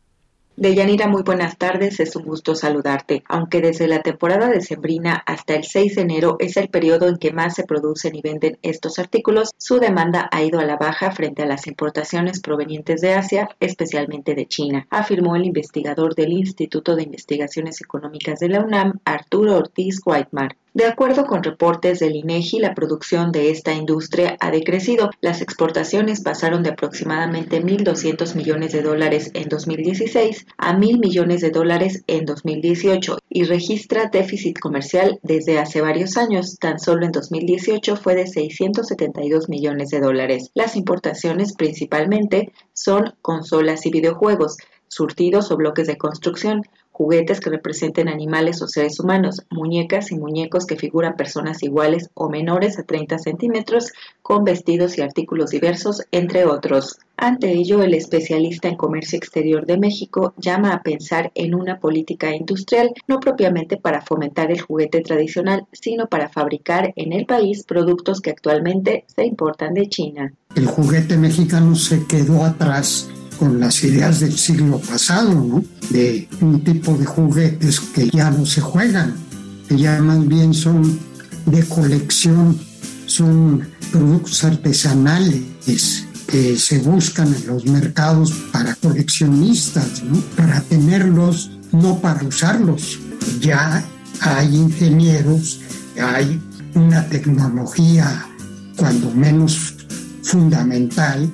Deyanira, muy buenas tardes, es un gusto saludarte. Aunque desde la temporada de sembrina hasta el 6 de enero es el periodo en que más se producen y venden estos artículos, su demanda ha ido a la baja frente a las importaciones provenientes de Asia, especialmente de China, afirmó el investigador del Instituto de Investigaciones Económicas de la UNAM, Arturo Ortiz. De acuerdo con reportes del INEGI, la producción de esta industria ha decrecido. Las exportaciones pasaron de aproximadamente 1.200 millones de dólares en 2016 a 1.000 millones de dólares en 2018 y registra déficit comercial desde hace varios años. Tan solo en 2018 fue de 672 millones de dólares. Las importaciones principalmente son consolas y videojuegos, surtidos o bloques de construcción, juguetes que representen animales o seres humanos, muñecas y muñecos que figuran personas iguales o menores a 30 centímetros, con vestidos y artículos diversos, entre otros. Ante ello, el especialista en comercio exterior de México llama a pensar en una política industrial, no propiamente para fomentar el juguete tradicional, sino para fabricar en el país productos que actualmente se importan de China. El juguete mexicano se quedó atrás con las ideas del siglo pasado, ¿no? De un tipo de juguetes que ya no se juegan, que ya más bien son de colección, son productos artesanales que se buscan en los mercados para coleccionistas, ¿no? Para tenerlos, no para usarlos. Ya hay ingenieros, hay una tecnología cuando menos fundamental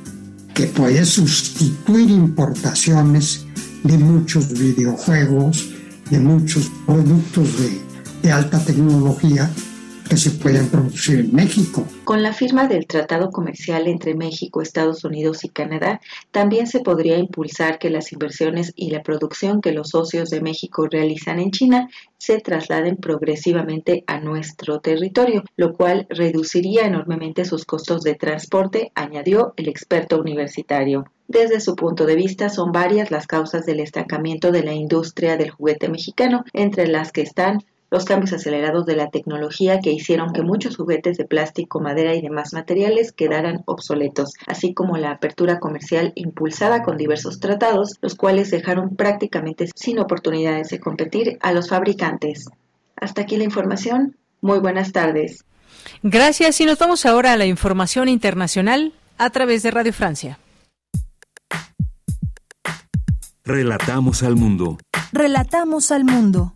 que puede sustituir importaciones de muchos videojuegos, de muchos productos de, alta tecnología que se pueden producir en México. Con la firma del Tratado Comercial entre México, Estados Unidos y Canadá, también se podría impulsar que las inversiones y la producción que los socios de México realizan en China se trasladen progresivamente a nuestro territorio, lo cual reduciría enormemente sus costos de transporte, añadió el experto universitario. Desde su punto de vista, son varias las causas del estancamiento de la industria del juguete mexicano, entre las que están los cambios acelerados de la tecnología que hicieron que muchos juguetes de plástico, madera y demás materiales quedaran obsoletos, así como la apertura comercial impulsada con diversos tratados, los cuales dejaron prácticamente sin oportunidades de competir a los fabricantes. Hasta aquí la información. Muy buenas tardes. Gracias y nos vamos ahora a la información internacional a través de Radio Francia. Relatamos al mundo. Relatamos al mundo.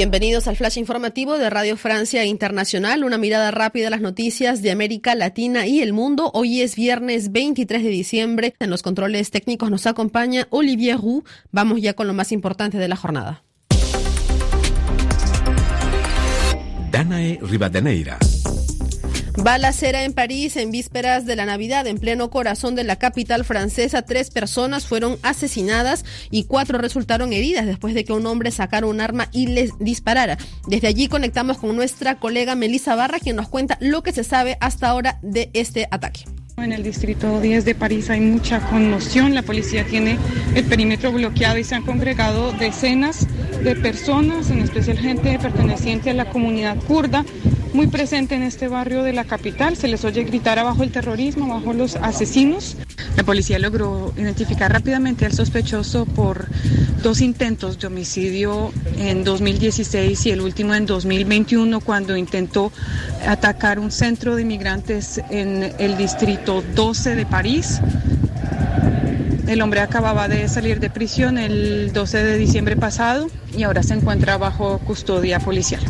Bienvenidos al flash informativo de Radio Francia Internacional, una mirada rápida a las noticias de América Latina y el mundo. Hoy es viernes 23 de diciembre. En los controles técnicos nos acompaña Olivier Roux. Vamos ya con lo más importante de la jornada. Danae Rivadeneira. Balacera en París en vísperas de la Navidad, en pleno corazón de la capital francesa. Tres personas fueron asesinadas y cuatro resultaron heridas después de que un hombre sacara un arma y les disparara. Desde allí conectamos con nuestra colega Melissa Barra, quien nos cuenta lo que se sabe hasta ahora de este ataque. En el distrito 10 de París hay mucha conmoción. La policía tiene el perímetro bloqueado y se han congregado decenas de personas, en especial gente perteneciente a la comunidad kurda, muy presente en este barrio de la capital. Se les oye gritar abajo el terrorismo, abajo los asesinos. La policía logró identificar rápidamente al sospechoso por dos intentos de homicidio en 2016 y el último en 2021 cuando intentó atacar un centro de inmigrantes en el distrito 12 de París. El hombre acababa de salir de prisión el 12 de diciembre pasado y ahora se encuentra bajo custodia policial.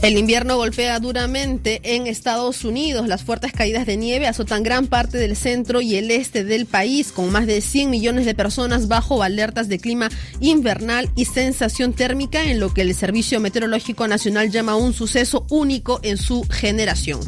El invierno golpea duramente en Estados Unidos. Las fuertes caídas de nieve azotan gran parte del centro y el este del país, con más de 100 millones de personas bajo alertas de clima invernal y sensación térmica, en lo que el Servicio Meteorológico Nacional llama un suceso único en su generación.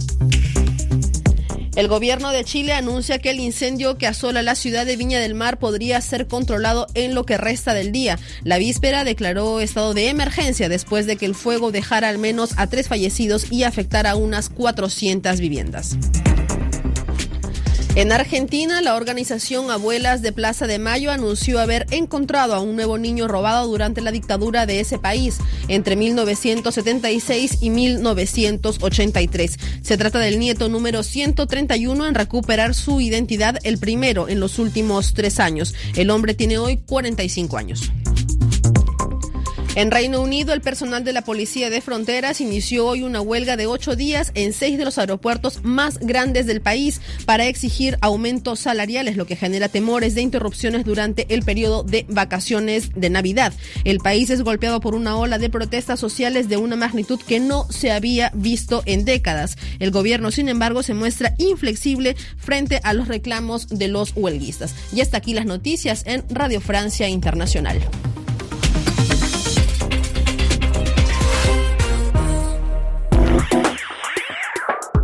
El gobierno de Chile anuncia que el incendio que asola la ciudad de Viña del Mar podría ser controlado en lo que resta del día. La víspera declaró estado de emergencia después de que el fuego dejara al menos a tres fallecidos y afectara a unas 400 viviendas. En Argentina, la organización Abuelas de Plaza de Mayo anunció haber encontrado a un nuevo niño robado durante la dictadura de ese país entre 1976 y 1983. Se trata del nieto número 131 en recuperar su identidad, el primero en los últimos tres años. El hombre tiene hoy 45 años. En Reino Unido, el personal de la Policía de Fronteras inició hoy una huelga de ocho días en seis de los aeropuertos más grandes del país para exigir aumentos salariales, lo que genera temores de interrupciones durante el periodo de vacaciones de Navidad. El país es golpeado por una ola de protestas sociales de una magnitud que no se había visto en décadas. El gobierno, sin embargo, se muestra inflexible frente a los reclamos de los huelguistas. Y hasta aquí las noticias en Radio Francia Internacional.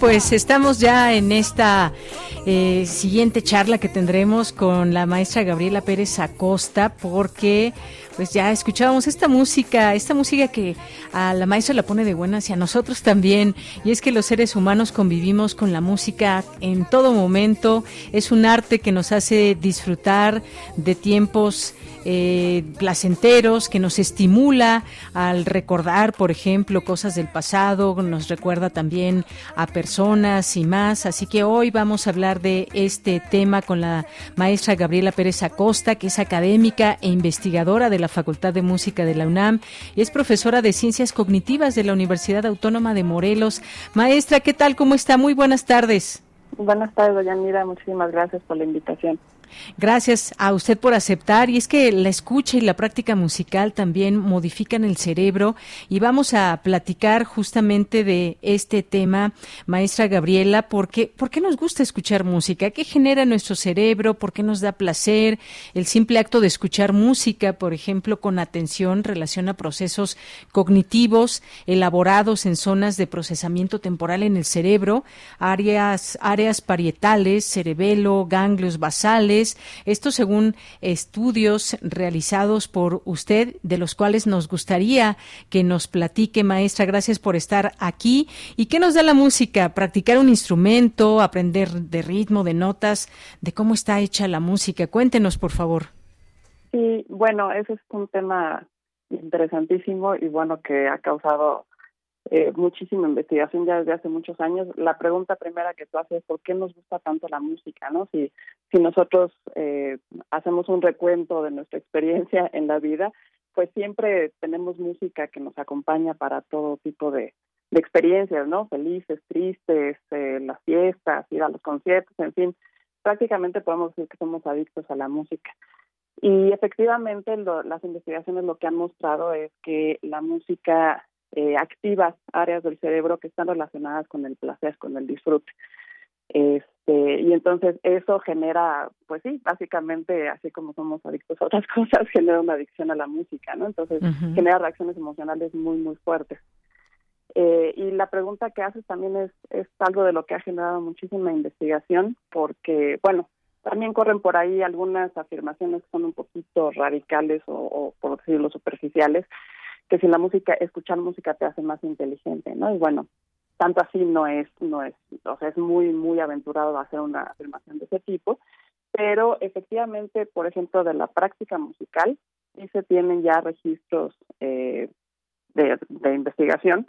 Pues estamos ya en esta eh, siguiente charla que tendremos con la maestra Gabriela Pérez Acosta, porque pues ya escuchábamos esta música, esta música que a la maestra la pone de buenas y a nosotros también, y es que los seres humanos convivimos con la música en todo momento, es un arte que nos hace disfrutar de tiempos eh, placenteros, que nos estimula al recordar, por ejemplo, cosas del pasado, nos recuerda también a personas y más. Así que hoy vamos a hablar de este tema con la maestra Gabriela Pérez Acosta, que es académica e investigadora de la Facultad de Música de la UNAM y es profesora de Ciencias Cognitivas de la Universidad Autónoma de Morelos. Maestra, ¿qué tal? ¿Cómo está? Muy buenas tardes. Buenas tardes, Yanira. Muchísimas gracias por la invitación. Gracias a usted por aceptar. Y es que la escucha y la práctica musical también modifican el cerebro. Y vamos a platicar justamente de este tema, maestra Gabriela, porque ¿por qué nos gusta escuchar música? ¿Qué genera nuestro cerebro? ¿Por qué nos da placer? El simple acto de escuchar música, por ejemplo, con atención, relaciona procesos cognitivos elaborados en zonas de procesamiento temporal en el cerebro, áreas, áreas parietales, cerebelo, ganglios basales esto según estudios realizados por usted, de los cuales nos gustaría que nos platique, maestra. Gracias por estar aquí. ¿Y qué nos da la música? Practicar un instrumento, aprender de ritmo, de notas, de cómo está hecha la música. Cuéntenos, por favor. Sí, bueno, ese es un tema interesantísimo y bueno que ha causado eh, muchísima investigación ya desde hace muchos años. La pregunta primera que tú haces es por qué nos gusta tanto la música, ¿no? Si, si nosotros eh, hacemos un recuento de nuestra experiencia en la vida, pues siempre tenemos música que nos acompaña para todo tipo de, de experiencias, ¿no? Felices, tristes, eh, las fiestas, ir a los conciertos, en fin, prácticamente podemos decir que somos adictos a la música. Y efectivamente las investigaciones lo que han mostrado es que la música eh, activas áreas del cerebro que están relacionadas con el placer, con el disfrute. Este, y entonces eso genera, pues sí, básicamente, así como somos adictos a otras [laughs] cosas, genera una adicción a la música, ¿no? Entonces genera reacciones emocionales muy, muy fuertes. Eh, y la pregunta que haces también es, es algo de lo que ha generado muchísima investigación, porque, bueno, También corren por ahí algunas afirmaciones que son un poquito radicales o, o por decirlo superficiales, que si la música, escuchar música te hace más inteligente, ¿no? Y bueno, tanto así no es, no es, o sea, es muy, muy aventurado hacer una afirmación de ese tipo, pero efectivamente, por ejemplo, de la práctica musical, sí se tienen ya registros eh, de, investigación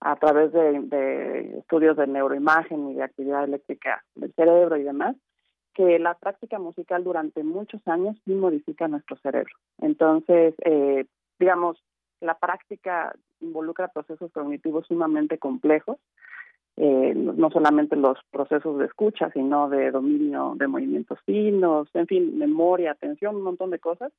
a través de, de, estudios de neuroimagen y de actividad eléctrica del cerebro y demás, que la práctica musical durante muchos años sí modifica nuestro cerebro. Entonces, eh, digamos, la práctica involucra procesos cognitivos sumamente complejos, eh, no solamente los procesos de escucha, sino de dominio de movimientos finos, en fin, memoria, atención, un montón de cosas.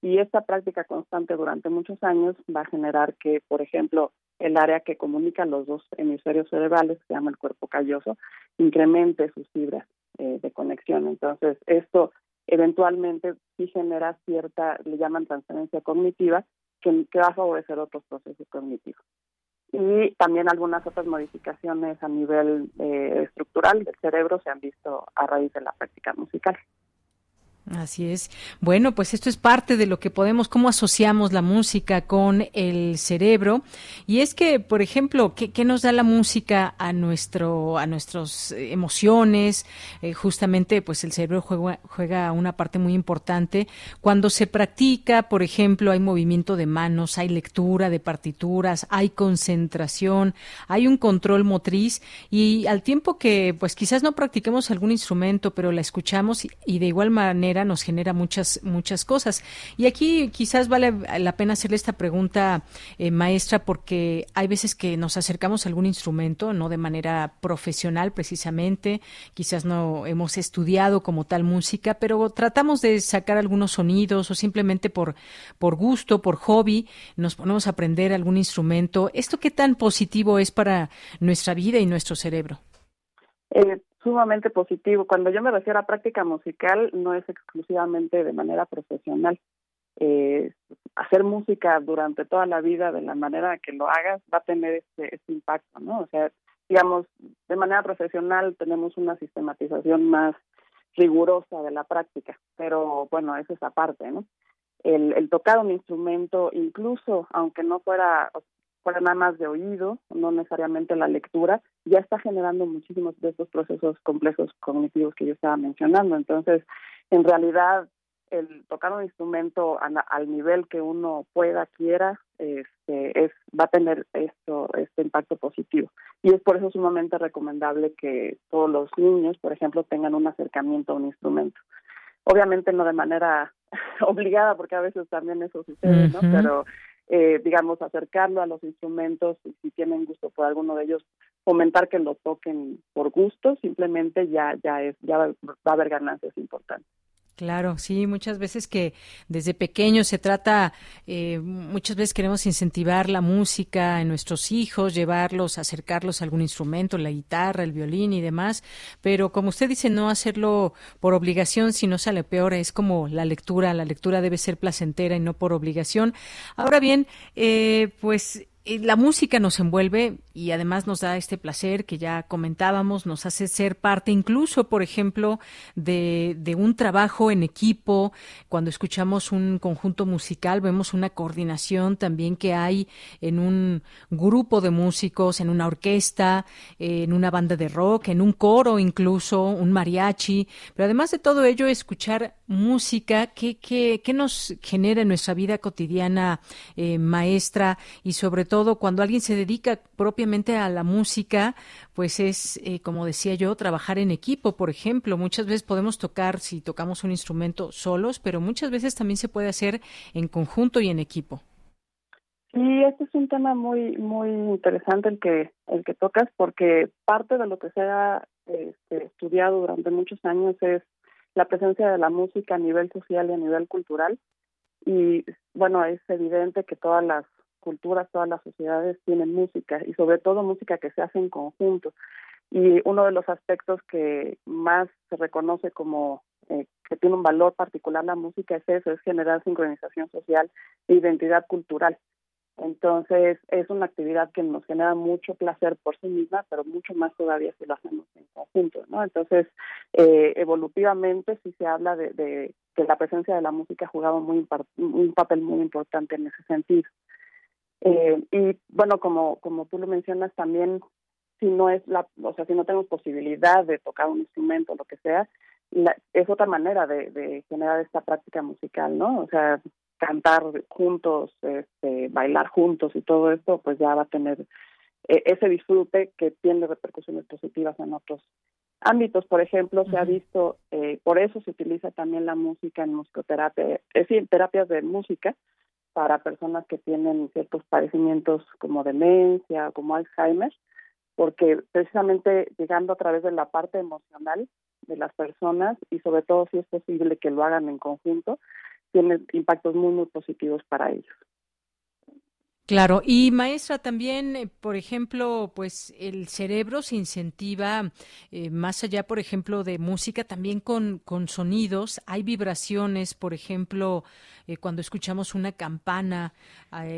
Y esta práctica constante durante muchos años va a generar que, por ejemplo, el área que comunica los dos hemisferios cerebrales, que se llama el cuerpo calloso, incremente sus fibras eh, de conexión. Entonces, esto eventualmente sí genera cierta, le llaman transferencia cognitiva, que, va a favorecer otros procesos cognitivos. Y también algunas otras modificaciones a nivel eh, estructural del cerebro se han visto a raíz de la práctica musical. Así es. Bueno, pues esto es parte de lo que podemos, cómo asociamos la música con el cerebro. Y es que, por ejemplo, ¿qué, nos da la música a nuestro, a nuestras emociones? Eh, justamente, pues el cerebro juega, juega una parte muy importante. Cuando se practica, por ejemplo, hay movimiento de manos, hay lectura de partituras, hay concentración, hay un control motriz. Y al tiempo que, pues quizás no practiquemos algún instrumento, pero la escuchamos y de igual manera nos genera muchas, muchas cosas. Y aquí quizás vale la pena hacerle esta pregunta, eh, maestra, porque hay veces que nos acercamos a algún instrumento, no de manera profesional precisamente, quizás no hemos estudiado como tal música, pero tratamos de sacar algunos sonidos o simplemente por, por gusto, por hobby, nos ponemos a aprender algún instrumento. ¿Esto qué tan positivo es para nuestra vida y nuestro cerebro? Eh, sumamente positivo. Cuando yo me refiero a práctica musical, no es exclusivamente de manera profesional. Eh, hacer música durante toda la vida de la manera que lo hagas va a tener ese, ese impacto, ¿no? O sea, digamos, de manera profesional tenemos una sistematización más rigurosa de la práctica, pero bueno, eso es aparte, ¿no? El, el tocar un instrumento, incluso aunque no fuera, fuera nada más de oído, no necesariamente la lectura, ya está generando muchísimos de estos procesos complejos cognitivos que yo estaba mencionando. Entonces, en realidad, el tocar un instrumento al nivel que uno pueda, quiera, este, es, va a tener esto, este impacto positivo. Y es por eso sumamente recomendable que todos los niños, por ejemplo, tengan un acercamiento a un instrumento. Obviamente no de manera [laughs] obligada, porque a veces también eso sucede, ¿no? Pero eh, digamos, acercarlo a los instrumentos y si tienen gusto por alguno de ellos, fomentar que lo toquen por gusto, simplemente ya, ya, es, ya va, a haber ganancias importantes. Claro, sí, muchas veces que desde pequeños se trata, eh, muchas veces queremos incentivar la música en nuestros hijos, llevarlos, acercarlos a algún instrumento, la guitarra, el violín y demás, pero como usted dice, no hacerlo por obligación, si no sale peor, es como la lectura, la lectura debe ser placentera y no por obligación. Ahora bien, eh, pues la música nos envuelve y además nos da este placer que ya comentábamos, nos hace ser parte incluso, por ejemplo, de, de, un trabajo en equipo. Cuando escuchamos un conjunto musical, vemos una coordinación también que hay en un grupo de músicos, en una orquesta, en una banda de rock, en un coro incluso, un mariachi. Pero además de todo ello, escuchar música que, que, que nos genera en nuestra vida cotidiana, eh, maestra, y sobre todo cuando alguien se dedica propiamente a la música, pues es, eh, como decía yo, trabajar en equipo, por ejemplo. Muchas veces podemos tocar, si tocamos un instrumento solos, pero muchas veces también se puede hacer en conjunto y en equipo. Sí, este es un tema muy muy interesante el que el que tocas porque parte de lo que se ha este, estudiado durante muchos años es la presencia de la música a nivel social y a nivel cultural y bueno es evidente que todas las culturas, todas las sociedades tienen música y sobre todo música que se hace en conjunto. Y uno de los aspectos que más se reconoce como eh, que tiene un valor particular la música es eso, es generar sincronización social e identidad cultural. Entonces, es una actividad que nos genera mucho placer por sí misma, pero mucho más todavía si lo hacemos en conjunto, ¿no? Entonces, eh, evolutivamente sí se habla de, de, que la presencia de la música ha jugado muy un papel muy importante en ese sentido. Eh, y bueno, como, como tú lo mencionas, también si no es la, o sea, si no tenemos posibilidad de tocar un instrumento, lo que sea, la, es otra manera de, de generar esta práctica musical, ¿no? O sea, cantar juntos, este, bailar juntos y todo esto, pues ya va a tener eh, ese disfrute que tiene repercusiones positivas en otros ámbitos. Por ejemplo, se ha visto, eh, por eso se utiliza también la música en musicoterapia, es decir, terapias de música para personas que tienen ciertos padecimientos como demencia como Alzheimer, porque precisamente llegando a través de la parte emocional de las personas y sobre todo si es posible que lo hagan en conjunto, tiene impactos muy, muy positivos para ellos. Claro, y maestra también, eh, por ejemplo, pues el cerebro se incentiva eh, más allá, por ejemplo, de música, también con, con sonidos. Hay vibraciones, por ejemplo, eh, cuando escuchamos una campana,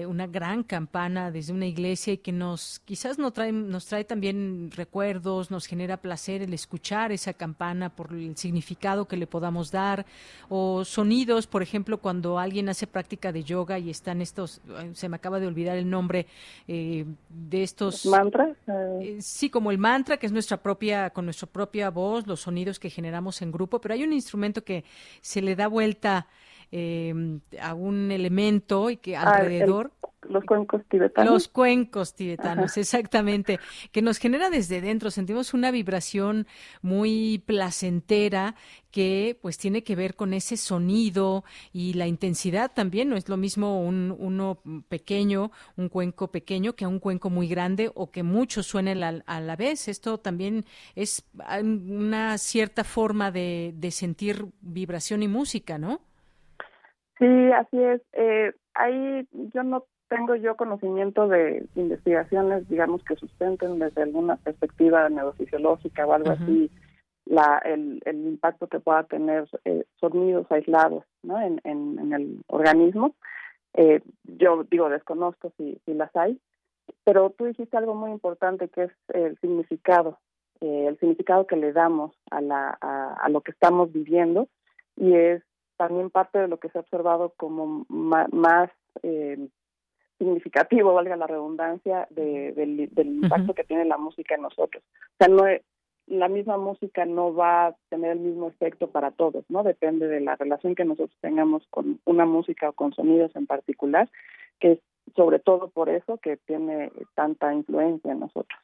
una gran campana desde una iglesia y que nos quizás nos trae, nos trae también recuerdos, nos genera placer el escuchar esa campana por el significado que le podamos dar. O sonidos, por ejemplo, cuando alguien hace práctica de yoga y están estos, se me acaba de olvidar olvidar el nombre eh, de estos mantras. Eh, sí, como el mantra, que es nuestra propia, con nuestra propia voz, los sonidos que generamos en grupo, pero hay un instrumento que se le da vuelta eh, a un elemento y que ah, alrededor los cuencos tibetanos. Los cuencos tibetanos, exactamente, que nos genera desde dentro, sentimos una vibración muy placentera que pues tiene que ver con ese sonido y la intensidad también, no es lo mismo un uno pequeño, un cuenco pequeño que un cuenco muy grande o que muchos suenen a, la vez. Esto también es una cierta forma de, de sentir vibración y música, ¿no? Sí, así es. Eh, ahí yo no tengo yo conocimiento de investigaciones, digamos, que sustenten desde alguna perspectiva neurofisiológica o algo así la, el, el, impacto que pueda tener eh, sonidos aislados ¿no? en, en, el organismo. Eh, yo digo, desconozco si, si las hay, pero tú dijiste algo muy importante que es el significado, eh, el significado que le damos a, la, a, a, lo que estamos viviendo y es también parte de lo que se ha observado como más eh, significativo, valga la redundancia, de, del, del, impacto que tiene la música en nosotros. O sea, no la misma música no va a tener el mismo efecto para todos, ¿no? Depende de la relación que nosotros tengamos con una música o con sonidos en particular, que es sobre todo por eso que tiene tanta influencia en nosotros.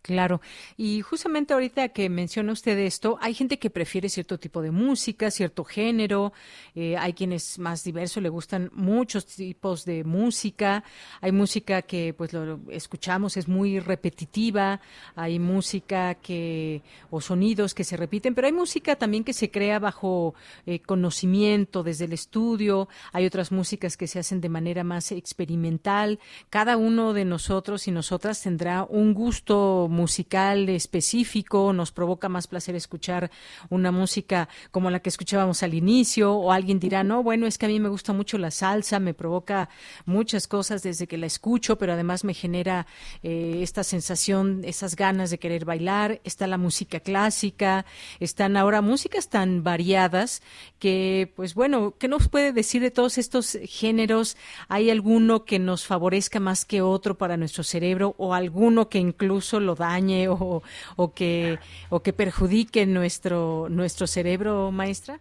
Claro, y justamente ahorita que menciona usted esto, hay gente que prefiere cierto tipo de música, cierto género, eh, hay quienes más diversos, le gustan muchos tipos de música, hay música que pues lo escuchamos, es muy repetitiva, hay música que, o sonidos que se repiten, pero hay música también que se crea bajo eh, conocimiento desde el estudio, hay otras músicas que se hacen de manera más experimental, cada uno de nosotros y nosotras tendrá un gusto musical específico, nos provoca más placer escuchar una música como la que escuchábamos al inicio, o alguien dirá, no, bueno, es que a mí me gusta mucho la salsa, me provoca muchas cosas desde que la escucho, pero además me genera eh, esta sensación, esas ganas de querer bailar, está la música clásica, están ahora músicas tan variadas que, pues bueno, ¿qué nos puede decir de todos estos géneros? ¿Hay alguno que nos favorezca más que otro para nuestro cerebro o alguno que incluso lo dañe o, o, que, o que perjudique nuestro, nuestro cerebro, maestra?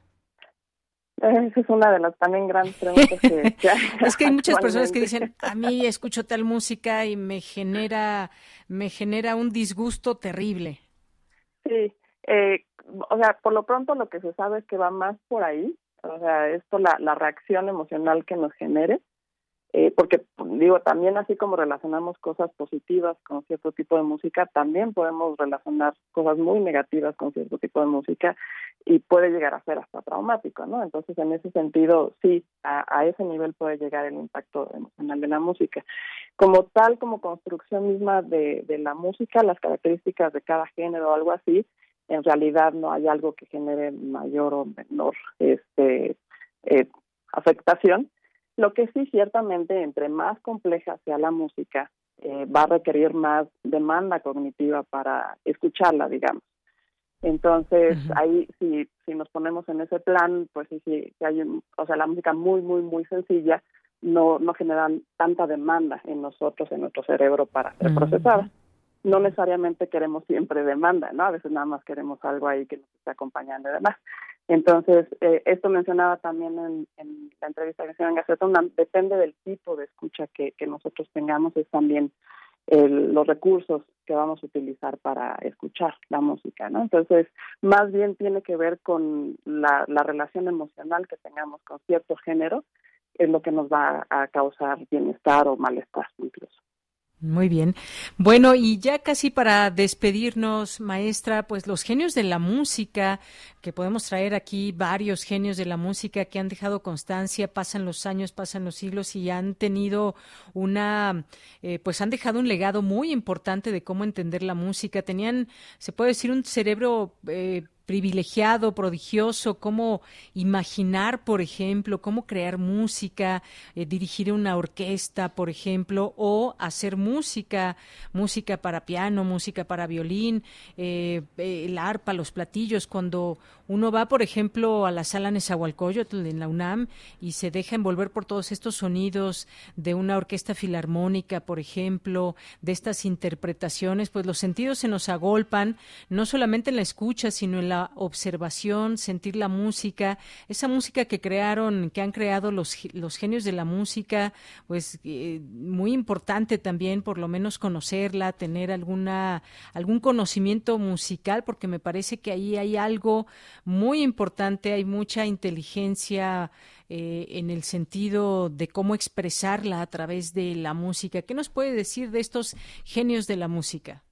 Esa es una de las también grandes preguntas que, [laughs] Es que hay muchas personas que dicen, a mí escucho tal música y me genera, me genera un disgusto terrible. Sí, eh, o sea, por lo pronto lo que se sabe es que va más por ahí, o sea, esto, la, la reacción emocional que nos genere, eh, porque digo, también así como relacionamos cosas positivas con cierto tipo de música, también podemos relacionar cosas muy negativas con cierto tipo de música y puede llegar a ser hasta traumático, ¿no? Entonces, en ese sentido, sí, a, a ese nivel puede llegar el impacto emocional de la música. Como tal, como construcción misma de, de la música, las características de cada género o algo así, en realidad no hay algo que genere mayor o menor este eh, afectación Lo que sí, ciertamente, entre más compleja sea la música, eh, va a requerir más demanda cognitiva para escucharla, digamos. Entonces, ahí si, si nos ponemos en ese plan, pues sí, sí, hay, o sea, la música muy, muy, muy sencilla no, no genera tanta demanda en nosotros, en nuestro cerebro para ser procesada. No necesariamente queremos siempre demanda, ¿no? A veces nada más queremos algo ahí que nos esté acompañando y demás. Entonces, eh, esto mencionaba también en, en, la entrevista que se en Gaceta, depende del tipo de escucha que, que nosotros tengamos, es también el, los recursos que vamos a utilizar para escuchar la música, ¿no? Entonces, más bien tiene que ver con la, la relación emocional que tengamos con cierto género, es lo que nos va a causar bienestar o malestar incluso. Muy bien. Bueno, y ya casi para despedirnos, maestra, pues los genios de la música, que podemos traer aquí varios genios de la música que han dejado constancia, pasan los años, pasan los siglos y han tenido una, eh, pues han dejado un legado muy importante de cómo entender la música. Tenían, se puede decir, un cerebro eh, privilegiado, prodigioso, cómo imaginar, por ejemplo, cómo crear música, eh, dirigir una orquesta, por ejemplo, o hacer música, música para piano, música para violín, eh, eh, el arpa, los platillos. Cuando uno va, por ejemplo, a la sala Nezahualcóyotl en la UNAM y se deja envolver por todos estos sonidos de una orquesta filarmónica, por ejemplo, de estas interpretaciones, pues los sentidos se nos agolpan, no solamente en la escucha, sino en la observación, sentir la música, esa música que crearon, que han creado los, los genios de la música, pues eh, muy importante también por lo menos conocerla, tener alguna algún conocimiento musical, porque me parece que ahí hay algo muy importante, hay mucha inteligencia eh, en el sentido de cómo expresarla a través de la música. ¿Qué nos puede decir de estos genios de la música?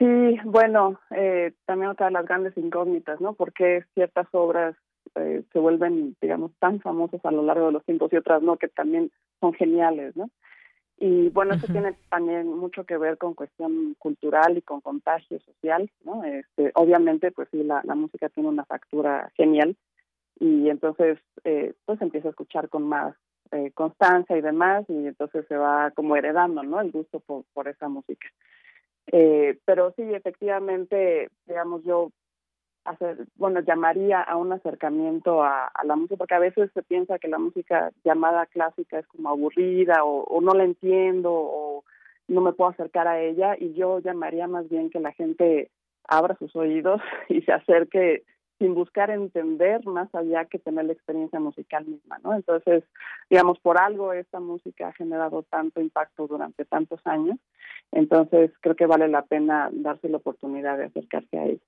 Sí, bueno, eh, también otra de las grandes incógnitas, ¿no? Porque ciertas obras eh, se vuelven, digamos, tan famosas a lo largo de los tiempos y otras no, que también son geniales, ¿no? Y bueno, eso tiene también mucho que ver con cuestión cultural y con contagio social, ¿no? Este, obviamente, pues sí, la, la música tiene una factura genial y entonces, eh, pues empieza a escuchar con más eh, constancia y demás y entonces se va como heredando, ¿no? El gusto por, por esa música. Eh, pero sí, efectivamente, digamos, yo bueno, llamaría a un acercamiento a, la música, porque a veces se piensa que la música llamada clásica es como aburrida o no la entiendo o no me puedo acercar a ella y yo llamaría más bien que la gente abra sus oídos [laughs] y se acerque sin buscar entender más allá que tener la experiencia musical misma, ¿no? Entonces, digamos, por algo esta música ha generado tanto impacto durante tantos años, entonces creo que vale la pena darse la oportunidad de acercarse a ella.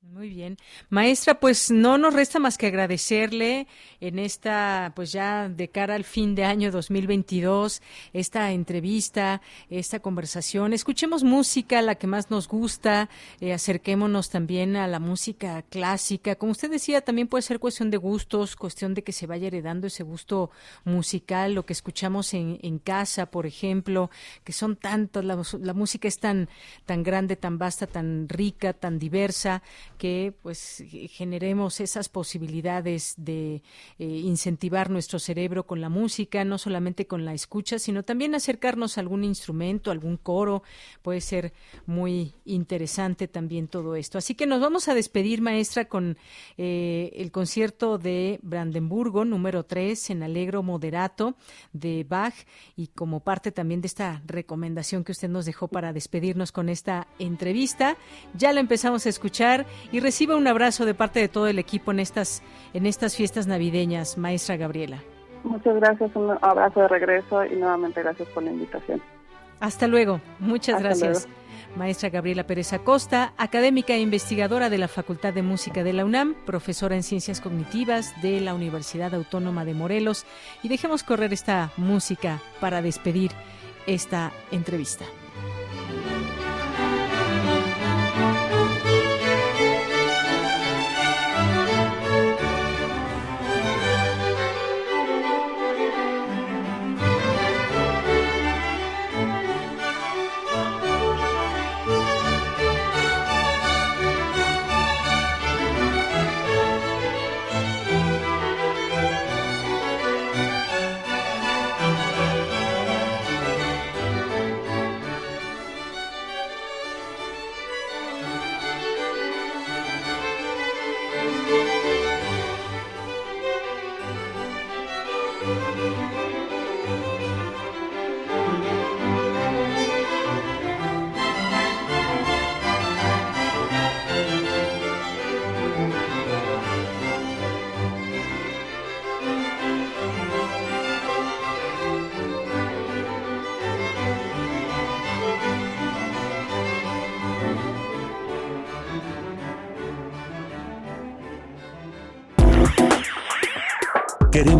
Muy bien. Maestra, pues no nos resta más que agradecerle en esta, pues ya de cara al fin de año 2022, esta entrevista, esta conversación. Escuchemos música, la que más nos gusta, eh, acerquémonos también a la música clásica. Como usted decía, también puede ser cuestión de gustos, cuestión de que se vaya heredando ese gusto musical, lo que escuchamos en, en casa, por ejemplo, que son tantos, la, la música es tan, tan grande, tan vasta, tan rica, tan diversa que pues generemos esas posibilidades de eh, incentivar nuestro cerebro con la música, no solamente con la escucha, sino también acercarnos a algún instrumento, algún coro, puede ser muy interesante también todo esto. Así que nos vamos a despedir, maestra, con eh, el concierto de Brandenburgo número 3 en Alegro Moderato de Bach y como parte también de esta recomendación que usted nos dejó para despedirnos con esta entrevista. Ya lo empezamos a escuchar y reciba un abrazo de parte de todo el equipo en estas, en estas fiestas navideñas, maestra Gabriela. Muchas gracias, un abrazo de regreso y nuevamente gracias por la invitación. Hasta luego, muchas gracias. Maestra Gabriela Pérez Acosta, académica e investigadora de la Facultad de Música de la UNAM, profesora en Ciencias Cognitivas de la Universidad Autónoma de Morelos. Y dejemos correr esta música para despedir esta entrevista.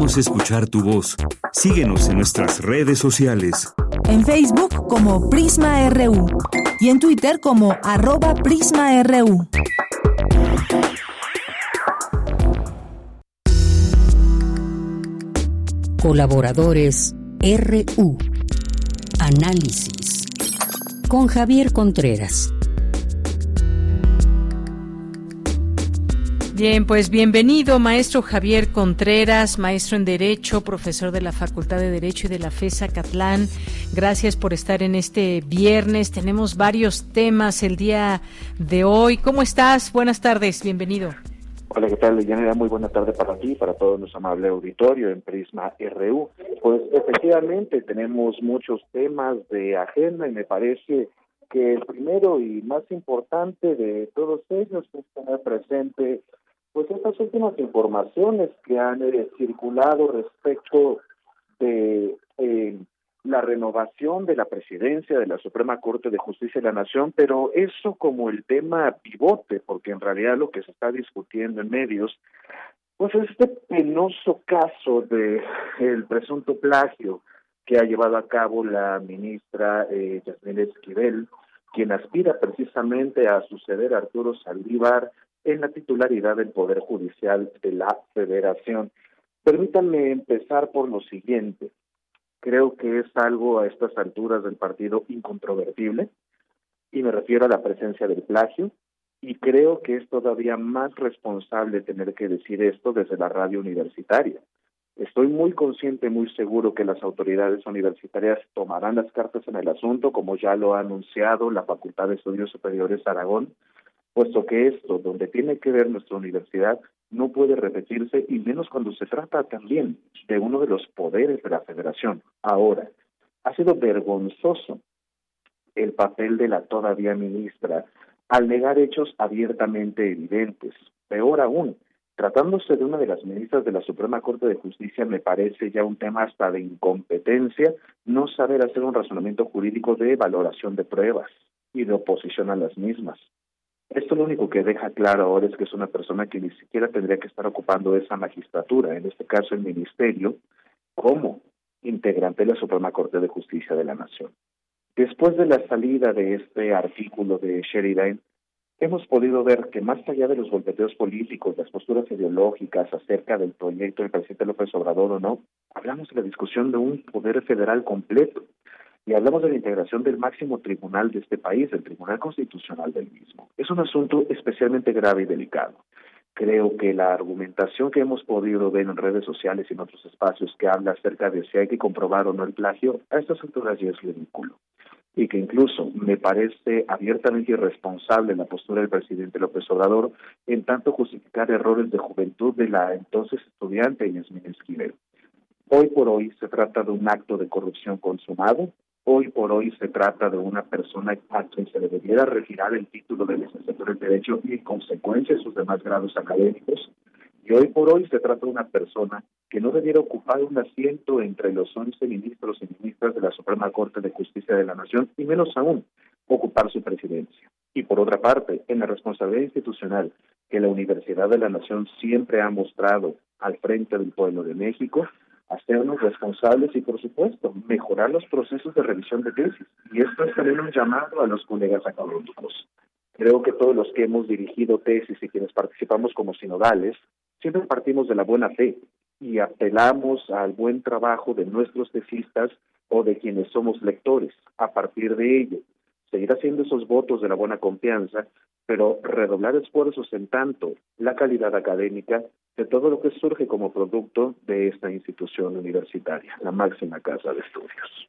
Queremos escuchar tu voz. Síguenos en nuestras redes sociales. En Facebook como Prisma RU y en Twitter como arroba PrismaRU. Colaboradores RU. Análisis. Con Javier Contreras. Bien, pues bienvenido, maestro Javier Contreras, maestro en Derecho, profesor de la Facultad de Derecho y de la FESA Catlán. Gracias por estar en este viernes. Tenemos varios temas el día de hoy. ¿Cómo estás? Buenas tardes, bienvenido. Hola, ¿qué tal, Yanira? Muy buena tarde para ti y para todo nuestro amable auditorio en Prisma RU. Pues efectivamente tenemos muchos temas de agenda y me parece que el primero y más importante de todos ellos es tener presente pues estas últimas informaciones que han eh, circulado respecto de eh, la renovación de la presidencia de la Suprema Corte de Justicia de la Nación, pero eso como el tema pivote, porque en realidad lo que se está discutiendo en medios, pues es este penoso caso de el presunto plagio que ha llevado a cabo la ministra eh, Esquivel, quien aspira precisamente a suceder a Arturo Saldívar en la titularidad del Poder Judicial de la Federación. Permítanme empezar por lo siguiente. Creo que es algo a estas alturas del partido incontrovertible y me refiero a la presencia del plagio y creo que es todavía más responsable tener que decir esto desde la radio universitaria. Estoy muy consciente, muy seguro que las autoridades universitarias tomarán las cartas en el asunto, como ya lo ha anunciado la Facultad de Estudios Superiores Aragón, puesto que esto, donde tiene que ver nuestra universidad, no puede repetirse, y menos cuando se trata también de uno de los poderes de la federación. Ahora, ha sido vergonzoso el papel de la todavía ministra al negar hechos abiertamente evidentes. Peor aún, tratándose de una de las ministras de la Suprema Corte de Justicia, me parece ya un tema hasta de incompetencia no saber hacer un razonamiento jurídico de valoración de pruebas y de oposición a las mismas. Esto lo único que deja claro ahora es que es una persona que ni siquiera tendría que estar ocupando esa magistratura, en este caso el ministerio, como integrante de la Suprema Corte de Justicia de la Nación. Después de la salida de este artículo de Sheridan, hemos podido ver que más allá de los golpeteos políticos, las posturas ideológicas acerca del proyecto del presidente López Obrador o no, hablamos de la discusión de un poder federal completo, y hablamos de la integración del máximo tribunal de este país, el Tribunal Constitucional del mismo. Es un asunto especialmente grave y delicado. Creo que la argumentación que hemos podido ver en redes sociales y en otros espacios que habla acerca de si hay que comprobar o no el plagio, a estas alturas ya es ridículo. Y que incluso me parece abiertamente irresponsable la postura del presidente López Obrador en tanto justificar errores de juventud de la entonces estudiante Inés Esquivel. Hoy por hoy se trata de un acto de corrupción consumado, Hoy por hoy se trata de una persona a quien se le debiera retirar el título de licenciatura en Derecho y en consecuencia sus demás grados académicos. Y hoy por hoy se trata de una persona que no debiera ocupar un asiento entre los 11 ministros y ministras de la Suprema Corte de Justicia de la Nación y menos aún ocupar su presidencia. Y por otra parte, en la responsabilidad institucional que la Universidad de la Nación siempre ha mostrado al frente del pueblo de México, hacernos responsables y, por supuesto, mejorar los procesos de revisión de tesis. Y esto es también un llamado a los colegas académicos. Creo que todos los que hemos dirigido tesis y quienes participamos como sinodales, siempre partimos de la buena fe y apelamos al buen trabajo de nuestros tesistas o de quienes somos lectores. A partir de ello, seguir haciendo esos votos de la buena confianza, pero redoblar esfuerzos en tanto la calidad académica de todo lo que surge como producto de esta institución universitaria, la máxima casa de estudios.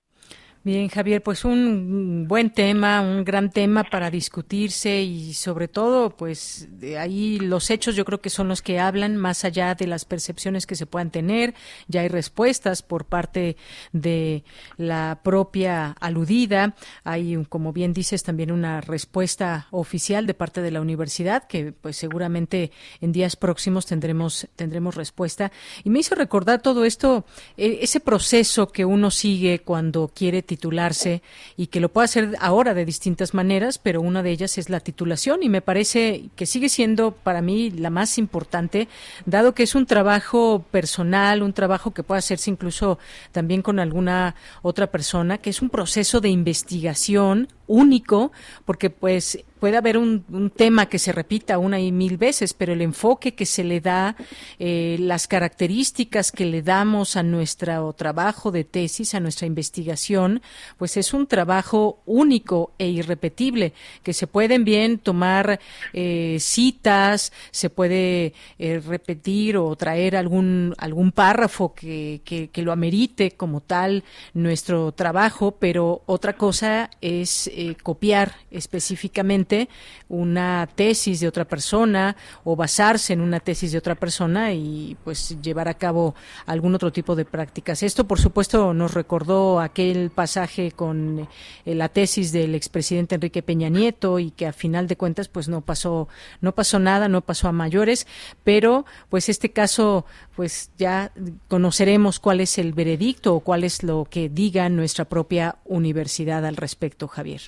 Bien, Javier, pues un buen tema, un gran tema para discutirse y sobre todo, pues de ahí los hechos yo creo que son los que hablan más allá de las percepciones que se puedan tener. Ya hay respuestas por parte de la propia aludida. Hay, como bien dices, también una respuesta oficial de parte de la universidad que, pues seguramente en días próximos tendremos tendremos respuesta. Y me hizo recordar todo esto, eh, ese proceso que uno sigue cuando quiere titularse y que lo puede hacer ahora de distintas maneras, pero una de ellas es la titulación. Y me parece que sigue siendo para mí la más importante, dado que es un trabajo personal, un trabajo que puede hacerse incluso también con alguna otra persona, que es un proceso de investigación único, porque pues puede haber un, tema que se repita una y mil veces, pero el enfoque que se le da, eh, las características que le damos a nuestro trabajo de tesis, a nuestra investigación, pues es un trabajo único e irrepetible, que se pueden bien tomar eh, citas, se puede eh, repetir o traer algún, algún párrafo que, que, que, lo amerite como tal nuestro trabajo, pero otra cosa es copiar específicamente una tesis de otra persona o basarse en una tesis de otra persona y pues llevar a cabo algún otro tipo de prácticas. Esto, por supuesto, nos recordó aquel pasaje con eh, la tesis del expresidente Enrique Peña Nieto y que a final de cuentas pues no pasó no pasó nada, no pasó a mayores, pero pues este caso pues ya conoceremos cuál es el veredicto o cuál es lo que diga nuestra propia universidad al respecto, Javier.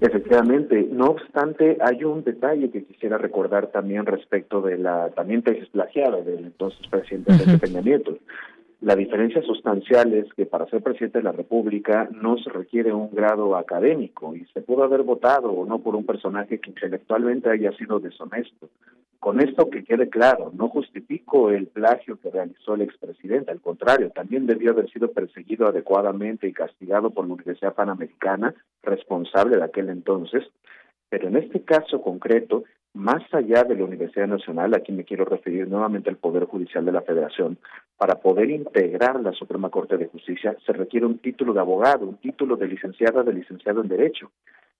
Efectivamente, no obstante, hay un detalle que quisiera recordar también respecto de la también tesis plagiada del entonces presidente Peña Nieto. La diferencia sustancial es que para ser presidente de la República no se requiere un grado académico y se pudo haber votado o no por un personaje que intelectualmente haya sido deshonesto. Con esto que quede claro, no justifico el plagio que realizó el expresidente, al contrario, también debió haber sido perseguido adecuadamente y castigado por la Universidad Panamericana, responsable de aquel entonces, pero en este caso concreto, más allá de la Universidad Nacional, aquí me quiero referir nuevamente al Poder Judicial de la Federación, para poder integrar la Suprema Corte de Justicia se requiere un título de abogado, un título de licenciada, de licenciado en Derecho.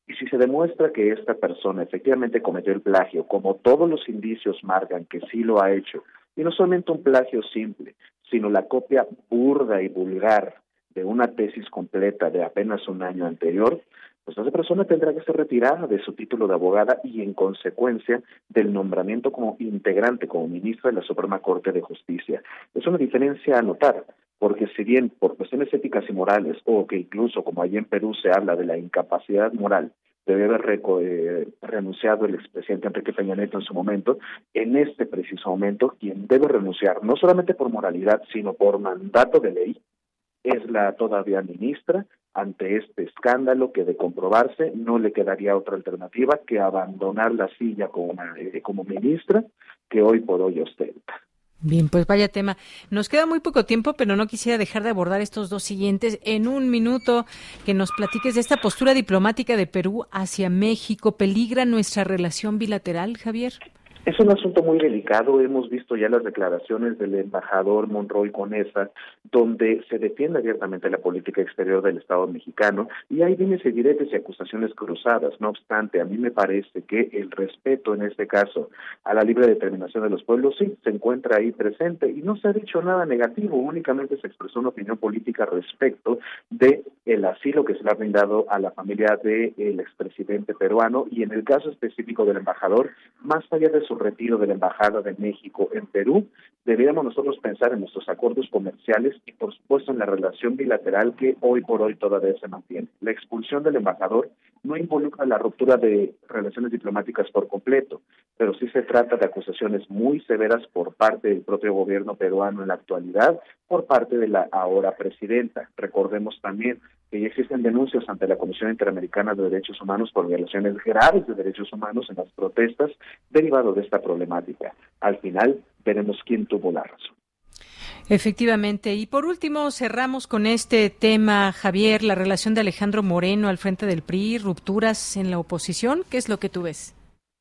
Y si se demuestra que esta persona efectivamente cometió el plagio, como todos los indicios marcan que sí lo ha hecho, y no solamente un plagio simple, sino la copia burda y vulgar de una tesis completa de apenas un año anterior, pues esa persona tendrá que ser retirada de su título de abogada y en consecuencia del nombramiento como integrante, como ministra de la Suprema Corte de Justicia. Es una diferencia a notar, porque si bien por cuestiones éticas y morales, o que incluso como allí en Perú se habla de la incapacidad moral, debe haber eh, renunciado el expresidente Enrique Peña Nieto en su momento, en este preciso momento quien debe renunciar, no solamente por moralidad, sino por mandato de ley, es la todavía ministra ante este escándalo que de comprobarse no le quedaría otra alternativa que abandonar la silla como, eh, como ministra que hoy por hoy ostenta. Bien, pues vaya tema. Nos queda muy poco tiempo, pero no quisiera dejar de abordar estos dos siguientes. En un minuto, que nos platiques de esta postura diplomática de Perú hacia México. ¿Peligra nuestra relación bilateral, Javier? Es un asunto muy delicado. Hemos visto ya las declaraciones del embajador Monroy Conesa, donde se defiende abiertamente la política exterior del Estado mexicano y hay bienes y diretes y acusaciones cruzadas. No obstante, a mí me parece que el respeto en este caso a la libre determinación de los pueblos sí se encuentra ahí presente y no se ha dicho nada negativo, únicamente se expresó una opinión política respecto de el asilo que se le ha brindado a la familia del expresidente peruano y en el caso específico del embajador, más allá de su retiro de la Embajada de México en Perú, deberíamos nosotros pensar en nuestros acuerdos comerciales y por supuesto en la relación bilateral que hoy por hoy todavía se mantiene. La expulsión del embajador no involucra la ruptura de relaciones diplomáticas por completo, pero sí se trata de acusaciones muy severas por parte del propio gobierno peruano en la actualidad, por parte de la ahora presidenta. Recordemos también que ya existen denuncias ante la Comisión Interamericana de Derechos Humanos por violaciones graves de derechos humanos en las protestas derivado de esta problemática. Al final veremos quién tuvo la razón. Efectivamente. Y por último, cerramos con este tema, Javier, la relación de Alejandro Moreno al frente del PRI, rupturas en la oposición. ¿Qué es lo que tú ves?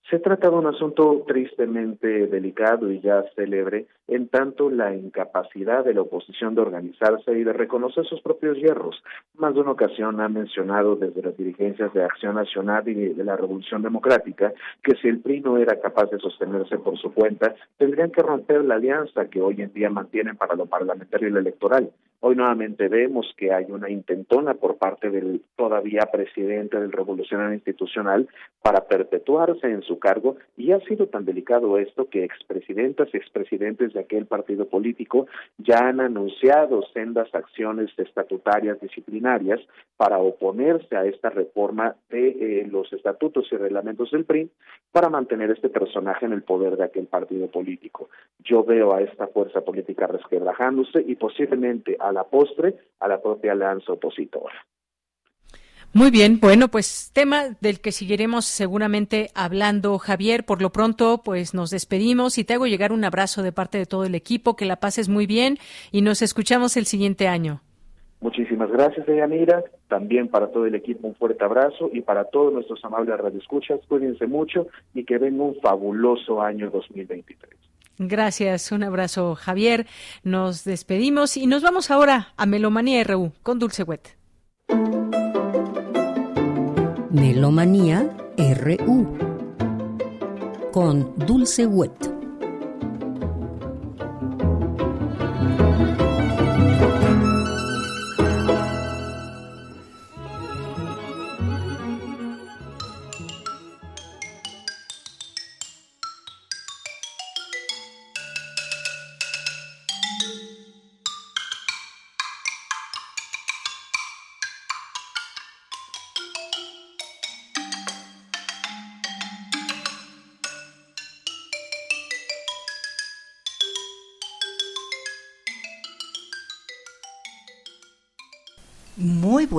Se trata de un asunto tristemente delicado y ya célebre, en tanto la incapacidad de la oposición de organizarse y de reconocer sus propios hierros. Más de una ocasión ha mencionado desde las dirigencias de Acción Nacional y de la Revolución Democrática que si el PRI no era capaz de sostenerse por su cuenta, tendrían que romper la alianza que hoy en día mantienen para lo parlamentario y lo electoral. Hoy nuevamente vemos que hay una intentona por parte del todavía presidente del Revolucionario Institucional para perpetuarse en su cargo y ha sido tan delicado esto que expresidentas y expresidentes de aquel partido político ya han anunciado sendas acciones estatutarias disciplinarias para oponerse a esta reforma de eh, los estatutos y reglamentos del PRI para mantener este personaje en el poder de aquel partido político. Yo veo a esta fuerza política resquebrajándose y posiblemente a la postre a la propia alianza opositora. Muy bien, bueno, pues tema del que seguiremos seguramente hablando, Javier. Por lo pronto, pues nos despedimos y te hago llegar un abrazo de parte de todo el equipo, que la pases muy bien y nos escuchamos el siguiente año. Muchísimas gracias, Deyanira. También para todo el equipo un fuerte abrazo y para todos nuestros amables radioescuchas, cuídense mucho y que venga un fabuloso año 2023. Gracias, un abrazo, Javier. Nos despedimos y nos vamos ahora a Melomanía RU con Dulce Wet. Melomanía RU con Dulce Wet.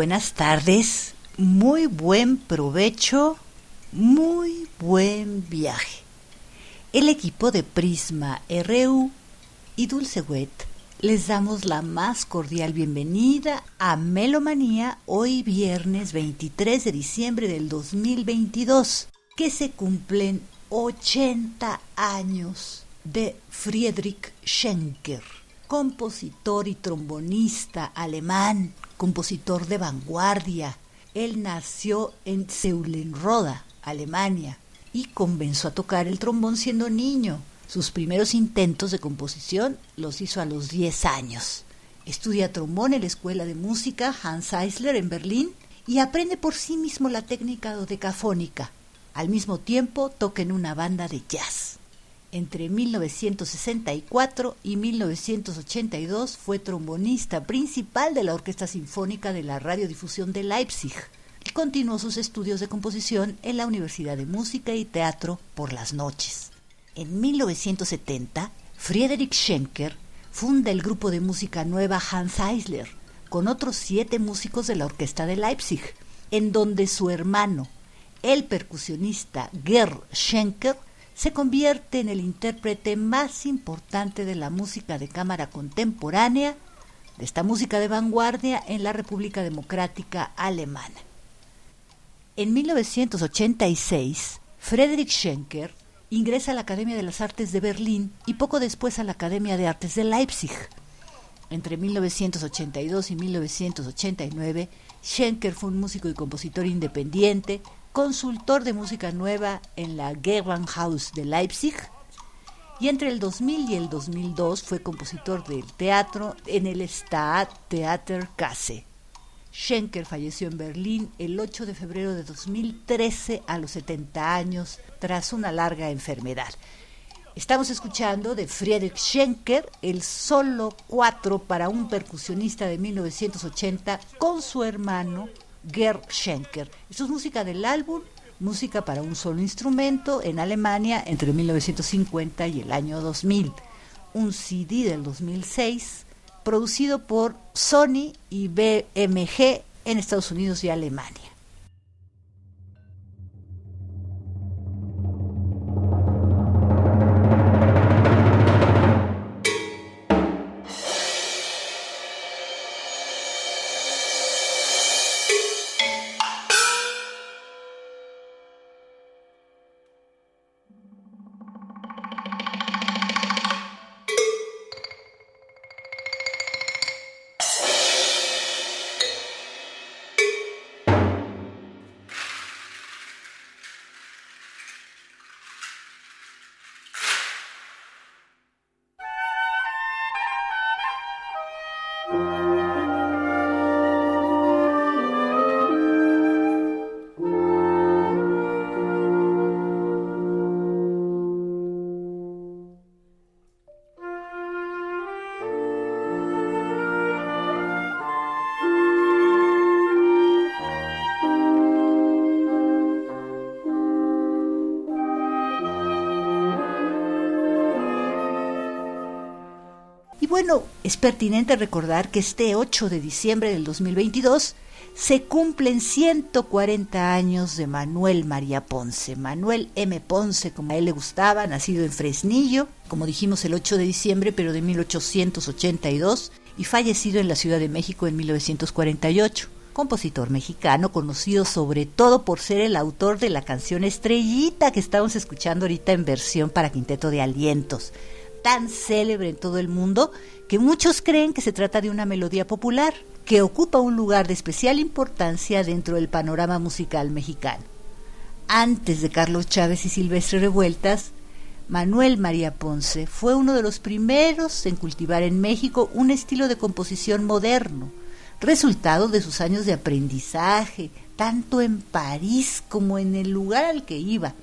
Buenas tardes, muy buen provecho, muy buen viaje. El equipo de Prisma RU y Dulce les damos la más cordial bienvenida a Melomanía hoy viernes 23 de diciembre del 2022, que se cumplen 80 años de Friedrich Schenker, compositor y trombonista alemán compositor de vanguardia. Él nació en Seulenroda, Alemania, y comenzó a tocar el trombón siendo niño. Sus primeros intentos de composición los hizo a los 10 años. Estudia trombón en la Escuela de Música Hans Eisler en Berlín y aprende por sí mismo la técnica dodecafónica. Al mismo tiempo toca en una banda de jazz. Entre 1964 y 1982 fue trombonista principal de la Orquesta Sinfónica de la Radiodifusión de Leipzig y continuó sus estudios de composición en la Universidad de Música y Teatro por las noches. En 1970, Friedrich Schenker funda el grupo de música nueva Hans Eisler con otros siete músicos de la Orquesta de Leipzig, en donde su hermano, el percusionista Gerd Schenker, se convierte en el intérprete más importante de la música de cámara contemporánea, de esta música de vanguardia en la República Democrática Alemana. En 1986, Friedrich Schenker ingresa a la Academia de las Artes de Berlín y poco después a la Academia de Artes de Leipzig. Entre 1982 y 1989, Schenker fue un músico y compositor independiente, consultor de música nueva en la Gewandhaus de Leipzig y entre el 2000 y el 2002 fue compositor del teatro en el Staatstheater Kasse. Schenker falleció en Berlín el 8 de febrero de 2013 a los 70 años tras una larga enfermedad. Estamos escuchando de Friedrich Schenker el solo 4 para un percusionista de 1980 con su hermano Gerd Schenker. Esto es música del álbum Música para un solo instrumento en Alemania entre 1950 y el año 2000. Un CD del 2006 producido por Sony y BMG en Estados Unidos y Alemania. Es pertinente recordar que este 8 de diciembre del 2022 se cumplen 140 años de Manuel María Ponce. Manuel M. Ponce, como a él le gustaba, nacido en Fresnillo, como dijimos el 8 de diciembre, pero de 1882, y fallecido en la Ciudad de México en 1948. Compositor mexicano conocido sobre todo por ser el autor de la canción Estrellita que estamos escuchando ahorita en versión para Quinteto de Alientos, tan célebre en todo el mundo que muchos creen que se trata de una melodía popular que ocupa un lugar de especial importancia dentro del panorama musical mexicano. Antes de Carlos Chávez y Silvestre Revueltas, Manuel María Ponce fue uno de los primeros en cultivar en México un estilo de composición moderno, resultado de sus años de aprendizaje, tanto en París como en el lugar al que iba,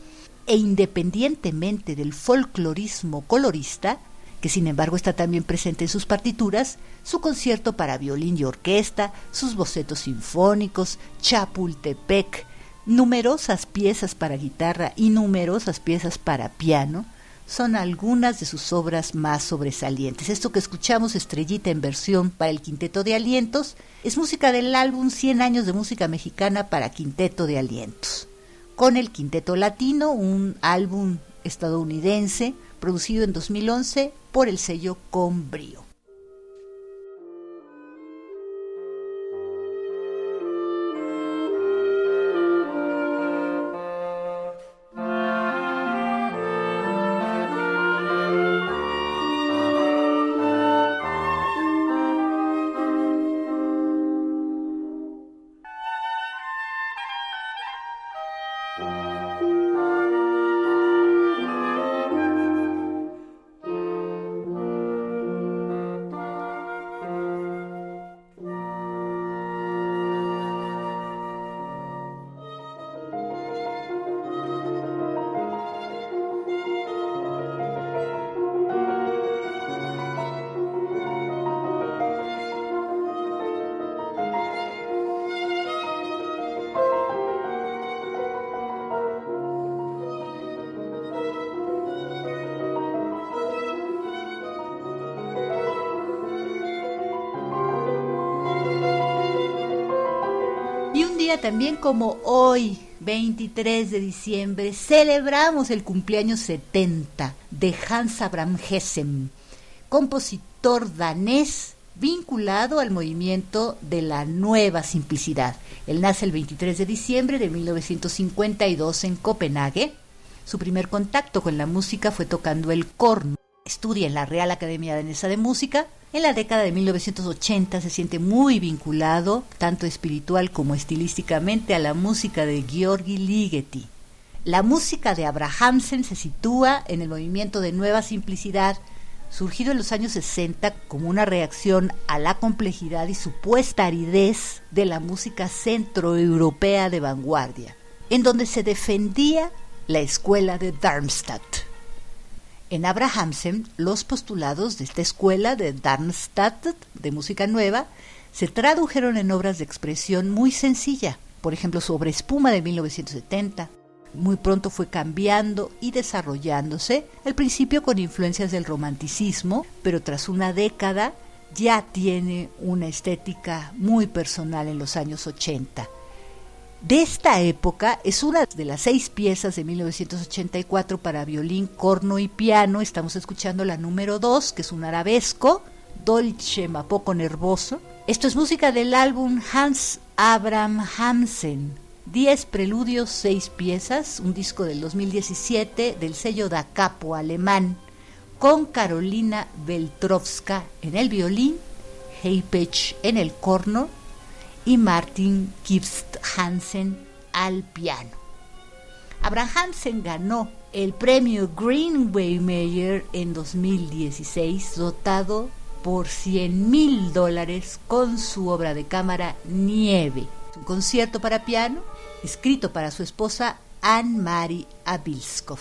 e independientemente del folclorismo colorista, que sin embargo está también presente en sus partituras, su concierto para violín y orquesta, sus bocetos sinfónicos, Chapultepec, numerosas piezas para guitarra y numerosas piezas para piano, son algunas de sus obras más sobresalientes. Esto que escuchamos, Estrellita en versión para el Quinteto de Alientos, es música del álbum 100 años de música mexicana para Quinteto de Alientos. Con el Quinteto Latino, un álbum estadounidense producido en 2011 por el sello Combrio. También como hoy, 23 de diciembre, celebramos el cumpleaños 70 de Hans Abraham Hessen, compositor danés vinculado al movimiento de la nueva simplicidad. Él nace el 23 de diciembre de 1952 en Copenhague. Su primer contacto con la música fue tocando el corno. Estudia en la Real Academia Danesa de Música, en la década de 1980 se siente muy vinculado, tanto espiritual como estilísticamente, a la música de Georgi Ligeti. La música de Abrahamsen se sitúa en el movimiento de Nueva Simplicidad, surgido en los años 60 como una reacción a la complejidad y supuesta aridez de la música centroeuropea de vanguardia, en donde se defendía la escuela de Darmstadt. En Abrahamsen, los postulados de esta escuela de Darmstadt de música nueva se tradujeron en obras de expresión muy sencilla, por ejemplo, sobre espuma de 1970. Muy pronto fue cambiando y desarrollándose, al principio con influencias del romanticismo, pero tras una década ya tiene una estética muy personal en los años 80 de esta época es una de las seis piezas de 1984 para violín, corno y piano. Estamos escuchando la número dos, que es un arabesco, dolce ma poco nervoso. Esto es música del álbum Hans Abraham Hansen. Diez preludios, seis piezas, un disco del 2017 del sello Da Capo alemán, con Carolina Beltrovska en el violín, Heipech en el corno y Martin Kipst Hansen al piano. Abraham Hansen ganó el premio Greenway Mayer en 2016, dotado por 100 mil dólares con su obra de cámara Nieve, un concierto para piano escrito para su esposa Anne-Marie Abilskov.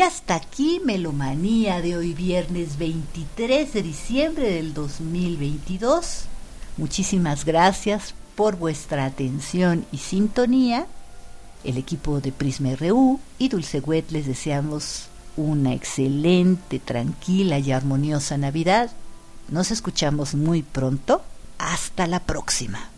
Y hasta aquí Melomanía de hoy viernes 23 de diciembre del 2022. Muchísimas gracias por vuestra atención y sintonía. El equipo de Prisma RU y Dulce Wet les deseamos una excelente, tranquila y armoniosa Navidad. Nos escuchamos muy pronto. Hasta la próxima.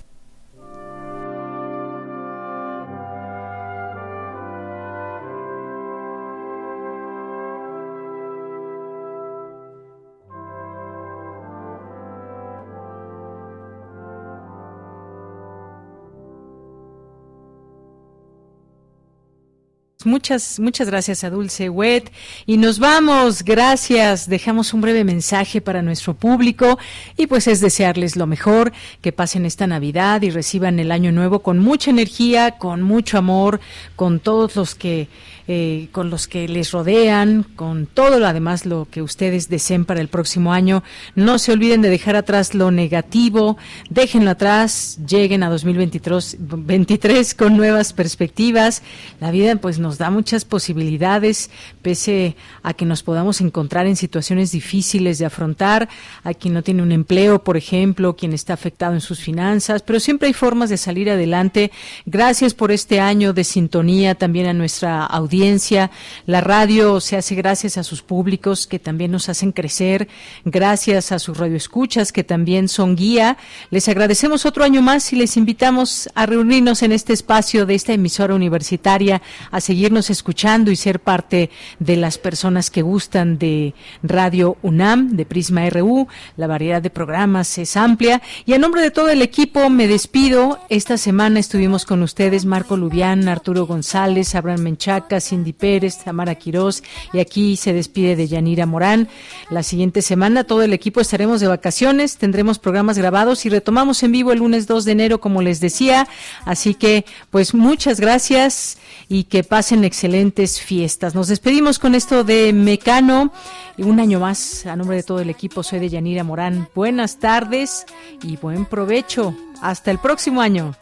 Muchas, muchas gracias a Dulce Wet. Y nos vamos, gracias. Dejamos un breve mensaje para nuestro público y pues es desearles lo mejor, que pasen esta Navidad y reciban el año nuevo con mucha energía, con mucho amor, con todos los que eh, con los que les rodean, con todo lo además lo que ustedes deseen para el próximo año. No se olviden de dejar atrás lo negativo, déjenlo atrás, lleguen a 2023 23 con nuevas perspectivas. La vida pues nos da muchas posibilidades, pese a que nos podamos encontrar en situaciones difíciles de afrontar, a quien no tiene un empleo, por ejemplo, quien está afectado en sus finanzas, pero siempre hay formas de salir adelante. Gracias por este año de sintonía también a nuestra audiencia. La radio se hace gracias a sus públicos que también nos hacen crecer, gracias a sus radioescuchas que también son guía. Les agradecemos otro año más y les invitamos a reunirnos en este espacio de esta emisora universitaria, a seguirnos escuchando y ser parte de las personas que gustan de Radio UNAM, de Prisma RU. La variedad de programas es amplia y a nombre de todo el equipo me despido. Esta semana estuvimos con ustedes Marco Lubián, Arturo González, Abraham Menchaca, Cindy Pérez, Tamara Quirós y aquí se despide de Yanira Morán. La siguiente semana todo el equipo estaremos de vacaciones, tendremos programas grabados y retomamos en vivo el lunes 2 de enero, como les decía. Así que, pues muchas gracias y que pasen excelentes fiestas. Nos despedimos con esto de Mecano. Un año más, a nombre de todo el equipo, soy de Yanira Morán. Buenas tardes y buen provecho. Hasta el próximo año.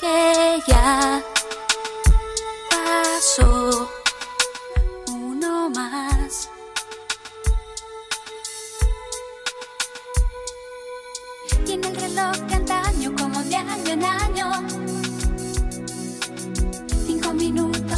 Que ya uno más.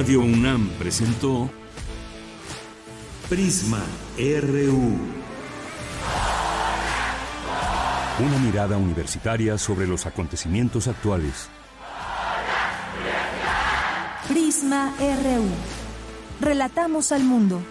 Radio UNAM presentó Prisma RU. Una mirada universitaria sobre los acontecimientos actuales. Prisma RU. Relatamos al mundo.